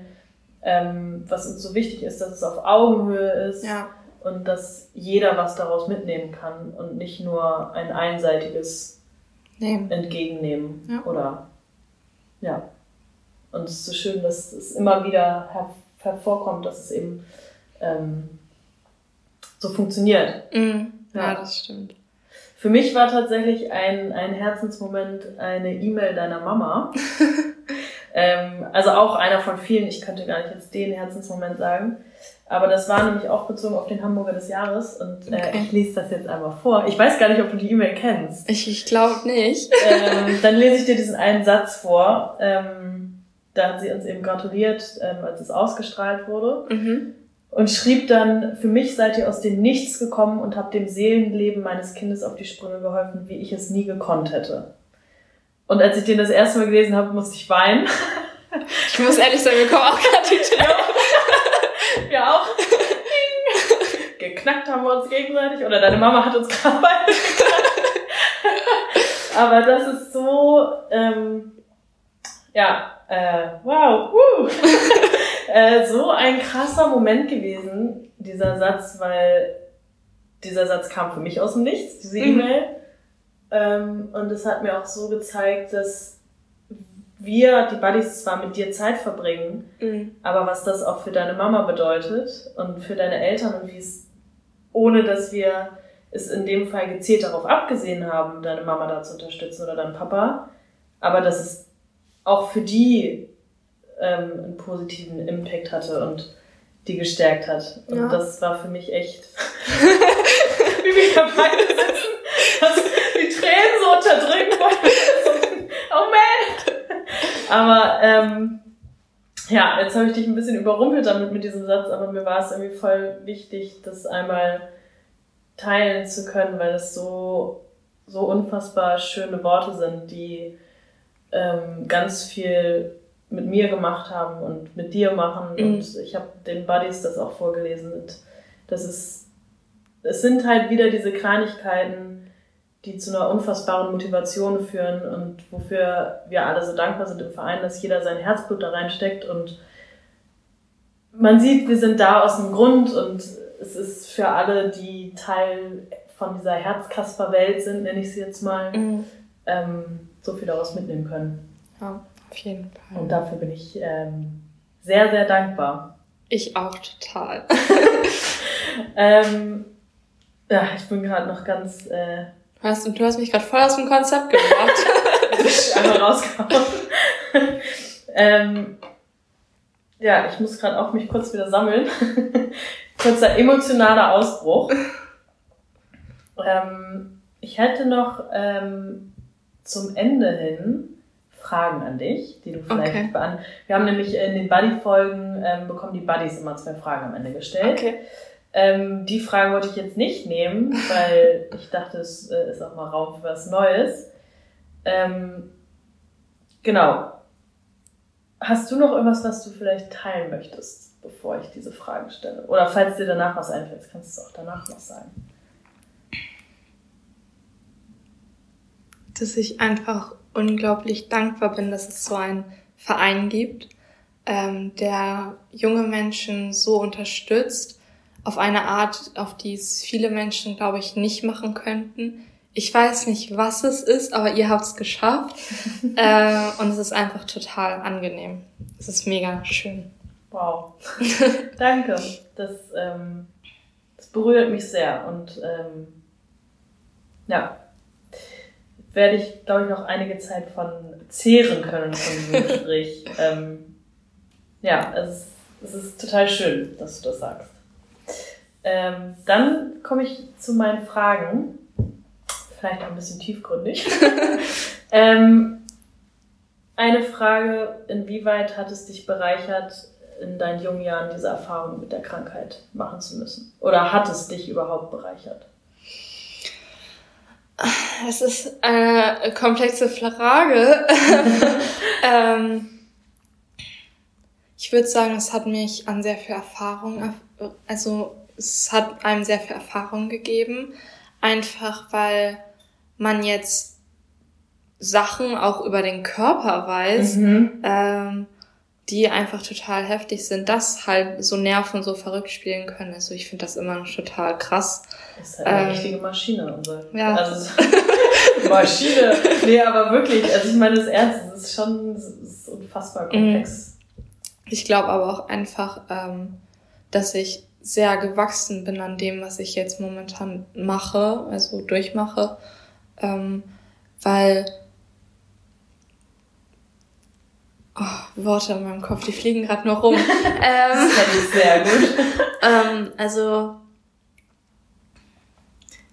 Speaker 1: ähm, was uns so wichtig ist, dass es auf Augenhöhe ist
Speaker 2: ja.
Speaker 1: und dass jeder was daraus mitnehmen kann und nicht nur ein einseitiges Nehmen. Entgegennehmen ja. oder ja. Und es ist so schön, dass es immer wieder her hervorkommt, dass es eben ähm, so funktioniert.
Speaker 2: Mhm. Ja, ja, das stimmt.
Speaker 1: Für mich war tatsächlich ein, ein Herzensmoment eine E-Mail deiner Mama. ähm, also auch einer von vielen, ich könnte gar nicht jetzt den Herzensmoment sagen. Aber das war nämlich auch bezogen auf den Hamburger des Jahres und äh, okay. ich lese das jetzt einmal vor. Ich weiß gar nicht, ob du die E-Mail kennst.
Speaker 2: Ich, ich glaube nicht.
Speaker 1: ähm, dann lese ich dir diesen einen Satz vor. Ähm, da hat sie uns eben gratuliert, ähm, als es ausgestrahlt wurde. Mhm und schrieb dann, für mich seid ihr aus dem Nichts gekommen und habt dem Seelenleben meines Kindes auf die Sprünge geholfen, wie ich es nie gekonnt hätte. Und als ich den das erste Mal gelesen habe, musste ich weinen.
Speaker 2: Ich muss ehrlich sagen, wir kommen auch gerade die Tränen.
Speaker 1: Wir auch. Geknackt haben wir uns gegenseitig. Oder deine Mama hat uns gerade beide geknackt. Aber das ist so, ähm, ja, äh, wow, uh. äh, so ein krasser Moment gewesen, dieser Satz, weil dieser Satz kam für mich aus dem Nichts, diese mhm. E-Mail. Ähm, und es hat mir auch so gezeigt, dass wir, die Buddies, zwar mit dir Zeit verbringen, mhm. aber was das auch für deine Mama bedeutet und für deine Eltern und wie es, ohne dass wir es in dem Fall gezielt darauf abgesehen haben, deine Mama da zu unterstützen oder deinen Papa, aber dass es auch für die ähm, einen positiven Impact hatte und die gestärkt hat. Und ja. das war für mich echt, wie wir da beide sitzen, dass die Tränen so unterdrücken wollen. oh man! Aber ähm, ja, jetzt habe ich dich ein bisschen überrumpelt damit mit diesem Satz, aber mir war es irgendwie voll wichtig, das einmal teilen zu können, weil es so, so unfassbar schöne Worte sind, die ähm, ganz viel mit mir gemacht haben und mit dir machen. Mhm. Und ich habe den Buddies das auch vorgelesen. Und das ist, es sind halt wieder diese Kleinigkeiten, die zu einer unfassbaren Motivation führen und wofür wir alle so dankbar sind im Verein, dass jeder sein Herzblut da reinsteckt und man sieht, wir sind da aus dem Grund und es ist für alle, die Teil von dieser Herzkasper-Welt sind, nenne ich sie jetzt mal, mhm. ähm, so viel daraus mitnehmen können.
Speaker 2: Ja, auf jeden Fall.
Speaker 1: Und dafür bin ich ähm, sehr, sehr dankbar.
Speaker 2: Ich auch total.
Speaker 1: ähm, ja, ich bin gerade noch ganz. Äh,
Speaker 2: hast, du hast mich gerade voll aus dem Konzept gebracht.
Speaker 1: Einmal rausgehauen. ähm, ja, ich muss gerade auch mich kurz wieder sammeln. Kurzer emotionaler Ausbruch. Ähm, ich hätte noch ähm, zum Ende hin Fragen an dich, die du vielleicht okay. beantworten. Wir haben nämlich in den Buddy-Folgen ähm, bekommen die Buddies immer zwei Fragen am Ende gestellt. Okay. Ähm, die Fragen wollte ich jetzt nicht nehmen, weil ich dachte, es äh, ist auch mal Raum für was Neues. Ähm, genau. Hast du noch irgendwas, was du vielleicht teilen möchtest, bevor ich diese Fragen stelle? Oder falls dir danach was einfällt, kannst du auch danach noch sagen.
Speaker 2: Dass ich einfach unglaublich dankbar bin, dass es so einen Verein gibt, ähm, der junge Menschen so unterstützt, auf eine Art, auf die es viele Menschen, glaube ich, nicht machen könnten. Ich weiß nicht, was es ist, aber ihr habt es geschafft. äh, und es ist einfach total angenehm. Es ist mega schön.
Speaker 1: Wow. Danke. Das, ähm, das berührt mich sehr. Und ähm, ja, werde ich, glaube ich, noch einige Zeit von zehren können von diesem Gespräch. ähm, ja, es ist, es ist total schön, dass du das sagst. Ähm, dann komme ich zu meinen Fragen. Vielleicht auch ein bisschen tiefgründig. ähm, eine Frage, inwieweit hat es dich bereichert, in deinen jungen Jahren diese Erfahrung mit der Krankheit machen zu müssen? Oder hat es dich überhaupt bereichert?
Speaker 2: Es ist eine komplexe Frage. ähm, ich würde sagen, es hat mich an sehr viel Erfahrung, also es hat einem sehr viel Erfahrung gegeben. Einfach weil man jetzt Sachen auch über den Körper weiß, mhm. ähm, die einfach total heftig sind, dass halt so Nerven so verrückt spielen können. Also ich finde das immer noch total krass.
Speaker 1: Das ist halt eine ähm, richtige Maschine. Unser. Ja. Also Maschine. Nee, aber wirklich, also ich meine das Ernst, es ist schon es ist unfassbar komplex.
Speaker 2: Mhm. Ich glaube aber auch einfach, ähm, dass ich sehr gewachsen bin an dem, was ich jetzt momentan mache, also durchmache, ähm, weil Oh, Worte in meinem Kopf, die fliegen gerade nur rum. ähm, das ist sehr gut. ähm, also,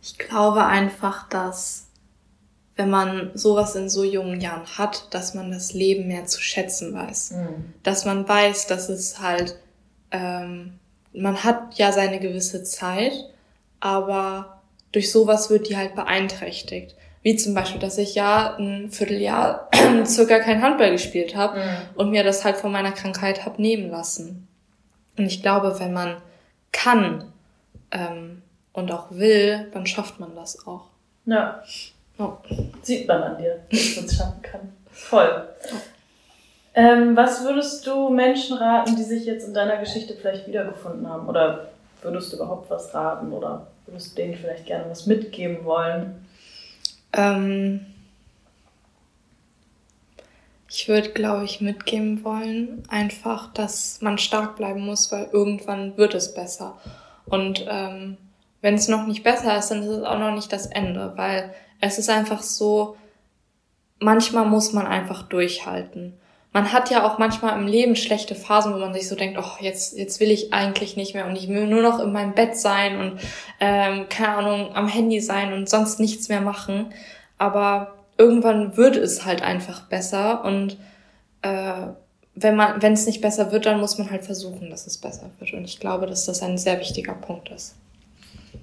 Speaker 2: ich glaube einfach, dass wenn man sowas in so jungen Jahren hat, dass man das Leben mehr zu schätzen weiß. Mhm. Dass man weiß, dass es halt, ähm, man hat ja seine gewisse Zeit, aber durch sowas wird die halt beeinträchtigt. Wie zum Beispiel, dass ich ja ein Vierteljahr circa kein Handball gespielt habe mhm. und mir das halt von meiner Krankheit hab nehmen lassen. Und ich glaube, wenn man kann ähm, und auch will, dann schafft man das auch.
Speaker 1: Ja. Oh. Sieht man an dir, dass man es schaffen kann. Voll. Ähm, was würdest du Menschen raten, die sich jetzt in deiner Geschichte vielleicht wiedergefunden haben? Oder würdest du überhaupt was raten? Oder würdest du denen vielleicht gerne was mitgeben wollen?
Speaker 2: Ähm, ich würde, glaube ich, mitgeben wollen, einfach, dass man stark bleiben muss, weil irgendwann wird es besser. Und ähm, wenn es noch nicht besser ist, dann ist es auch noch nicht das Ende, weil es ist einfach so, manchmal muss man einfach durchhalten. Man hat ja auch manchmal im Leben schlechte Phasen, wo man sich so denkt, oh, jetzt, jetzt will ich eigentlich nicht mehr und ich will nur noch in meinem Bett sein und ähm, keine Ahnung, am Handy sein und sonst nichts mehr machen. Aber irgendwann wird es halt einfach besser und äh, wenn man, wenn es nicht besser wird, dann muss man halt versuchen, dass es besser wird. Und ich glaube, dass das ein sehr wichtiger Punkt ist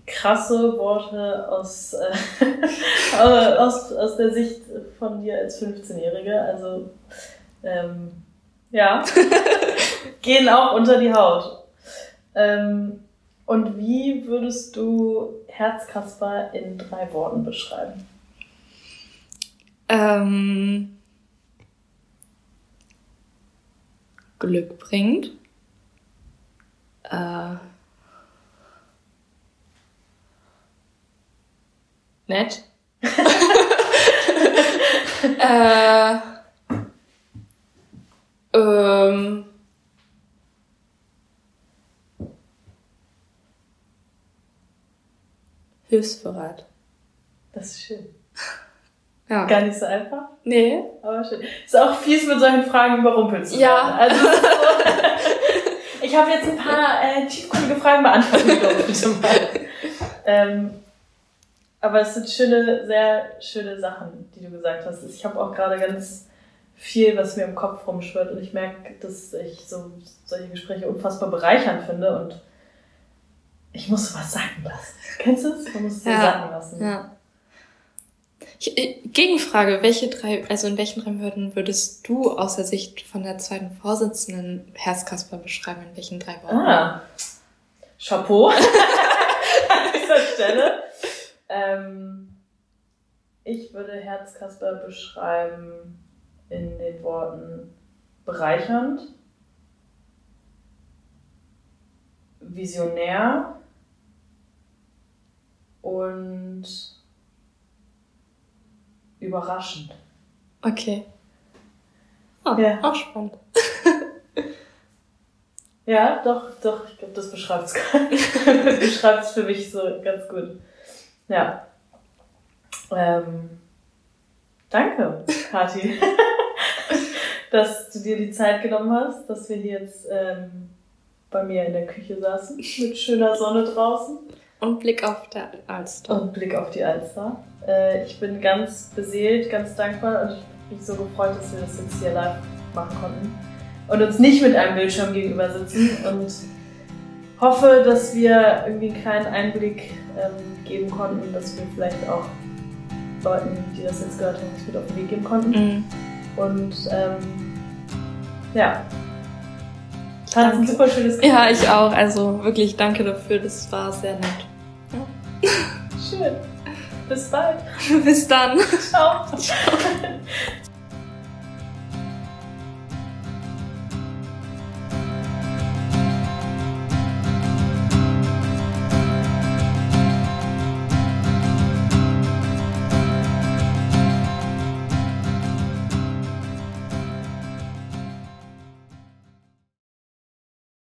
Speaker 1: krasse Worte aus, äh, aus, aus der Sicht von dir als 15-Jährige. Also, ähm, ja, gehen auch unter die Haut. Ähm, und wie würdest du Herzkasper in drei Worten beschreiben?
Speaker 2: Ähm, Glück bringt. Äh, nett. äh, ähm, hilfsbereit.
Speaker 1: Das ist schön. Ja. Gar nicht so einfach.
Speaker 2: Nee.
Speaker 1: Aber schön. Ist auch fies mit solchen Fragen überrumpelt zu ja. werden. Also so, ich habe jetzt ein paar äh, tiefgründige Fragen beantwortet, mal. Ähm, aber es sind schöne, sehr schöne Sachen, die du gesagt hast. Ich habe auch gerade ganz viel, was mir im Kopf rumschwirrt und ich merke, dass ich so solche Gespräche unfassbar bereichernd finde und ich muss was sagen lassen. Kennst du es? Man muss es ja. sagen lassen. Ja.
Speaker 2: Ich, äh, Gegenfrage, welche drei, also in welchen drei Worten würdest du aus der Sicht von der zweiten Vorsitzenden Herzkasper beschreiben? In welchen drei Worten?
Speaker 1: Ah. Chapeau. An dieser Stelle. Ähm, ich würde Herzkasper beschreiben in den Worten bereichernd, visionär und überraschend.
Speaker 2: Okay. Oh, ja. Auch spannend.
Speaker 1: ja, doch, doch, ich glaube, das beschreibt es beschreibt es für mich so ganz gut. Ja. Ähm, danke, Kathi, dass du dir die Zeit genommen hast, dass wir hier jetzt ähm, bei mir in der Küche saßen, mit schöner Sonne draußen.
Speaker 2: Und Blick auf der Alster.
Speaker 1: Und Blick auf die Alster. Äh, ich bin ganz beseelt, ganz dankbar und ich bin mich so gefreut, dass wir das jetzt hier live machen konnten. Und uns nicht mit einem Bildschirm gegenüber sitzen und hoffe, dass wir irgendwie einen kleinen Einblick ähm, geben konnten, dass wir vielleicht auch Leuten, die das jetzt gehört haben, was mit auf den Weg geben konnten. Mhm. Und ähm, ja,
Speaker 2: fand ein super schönes Gespräch. Ja, ich auch. Also wirklich danke dafür. Das war sehr nett.
Speaker 1: Ja. Schön. Bis bald.
Speaker 2: Bis dann.
Speaker 1: Ciao. Ciao.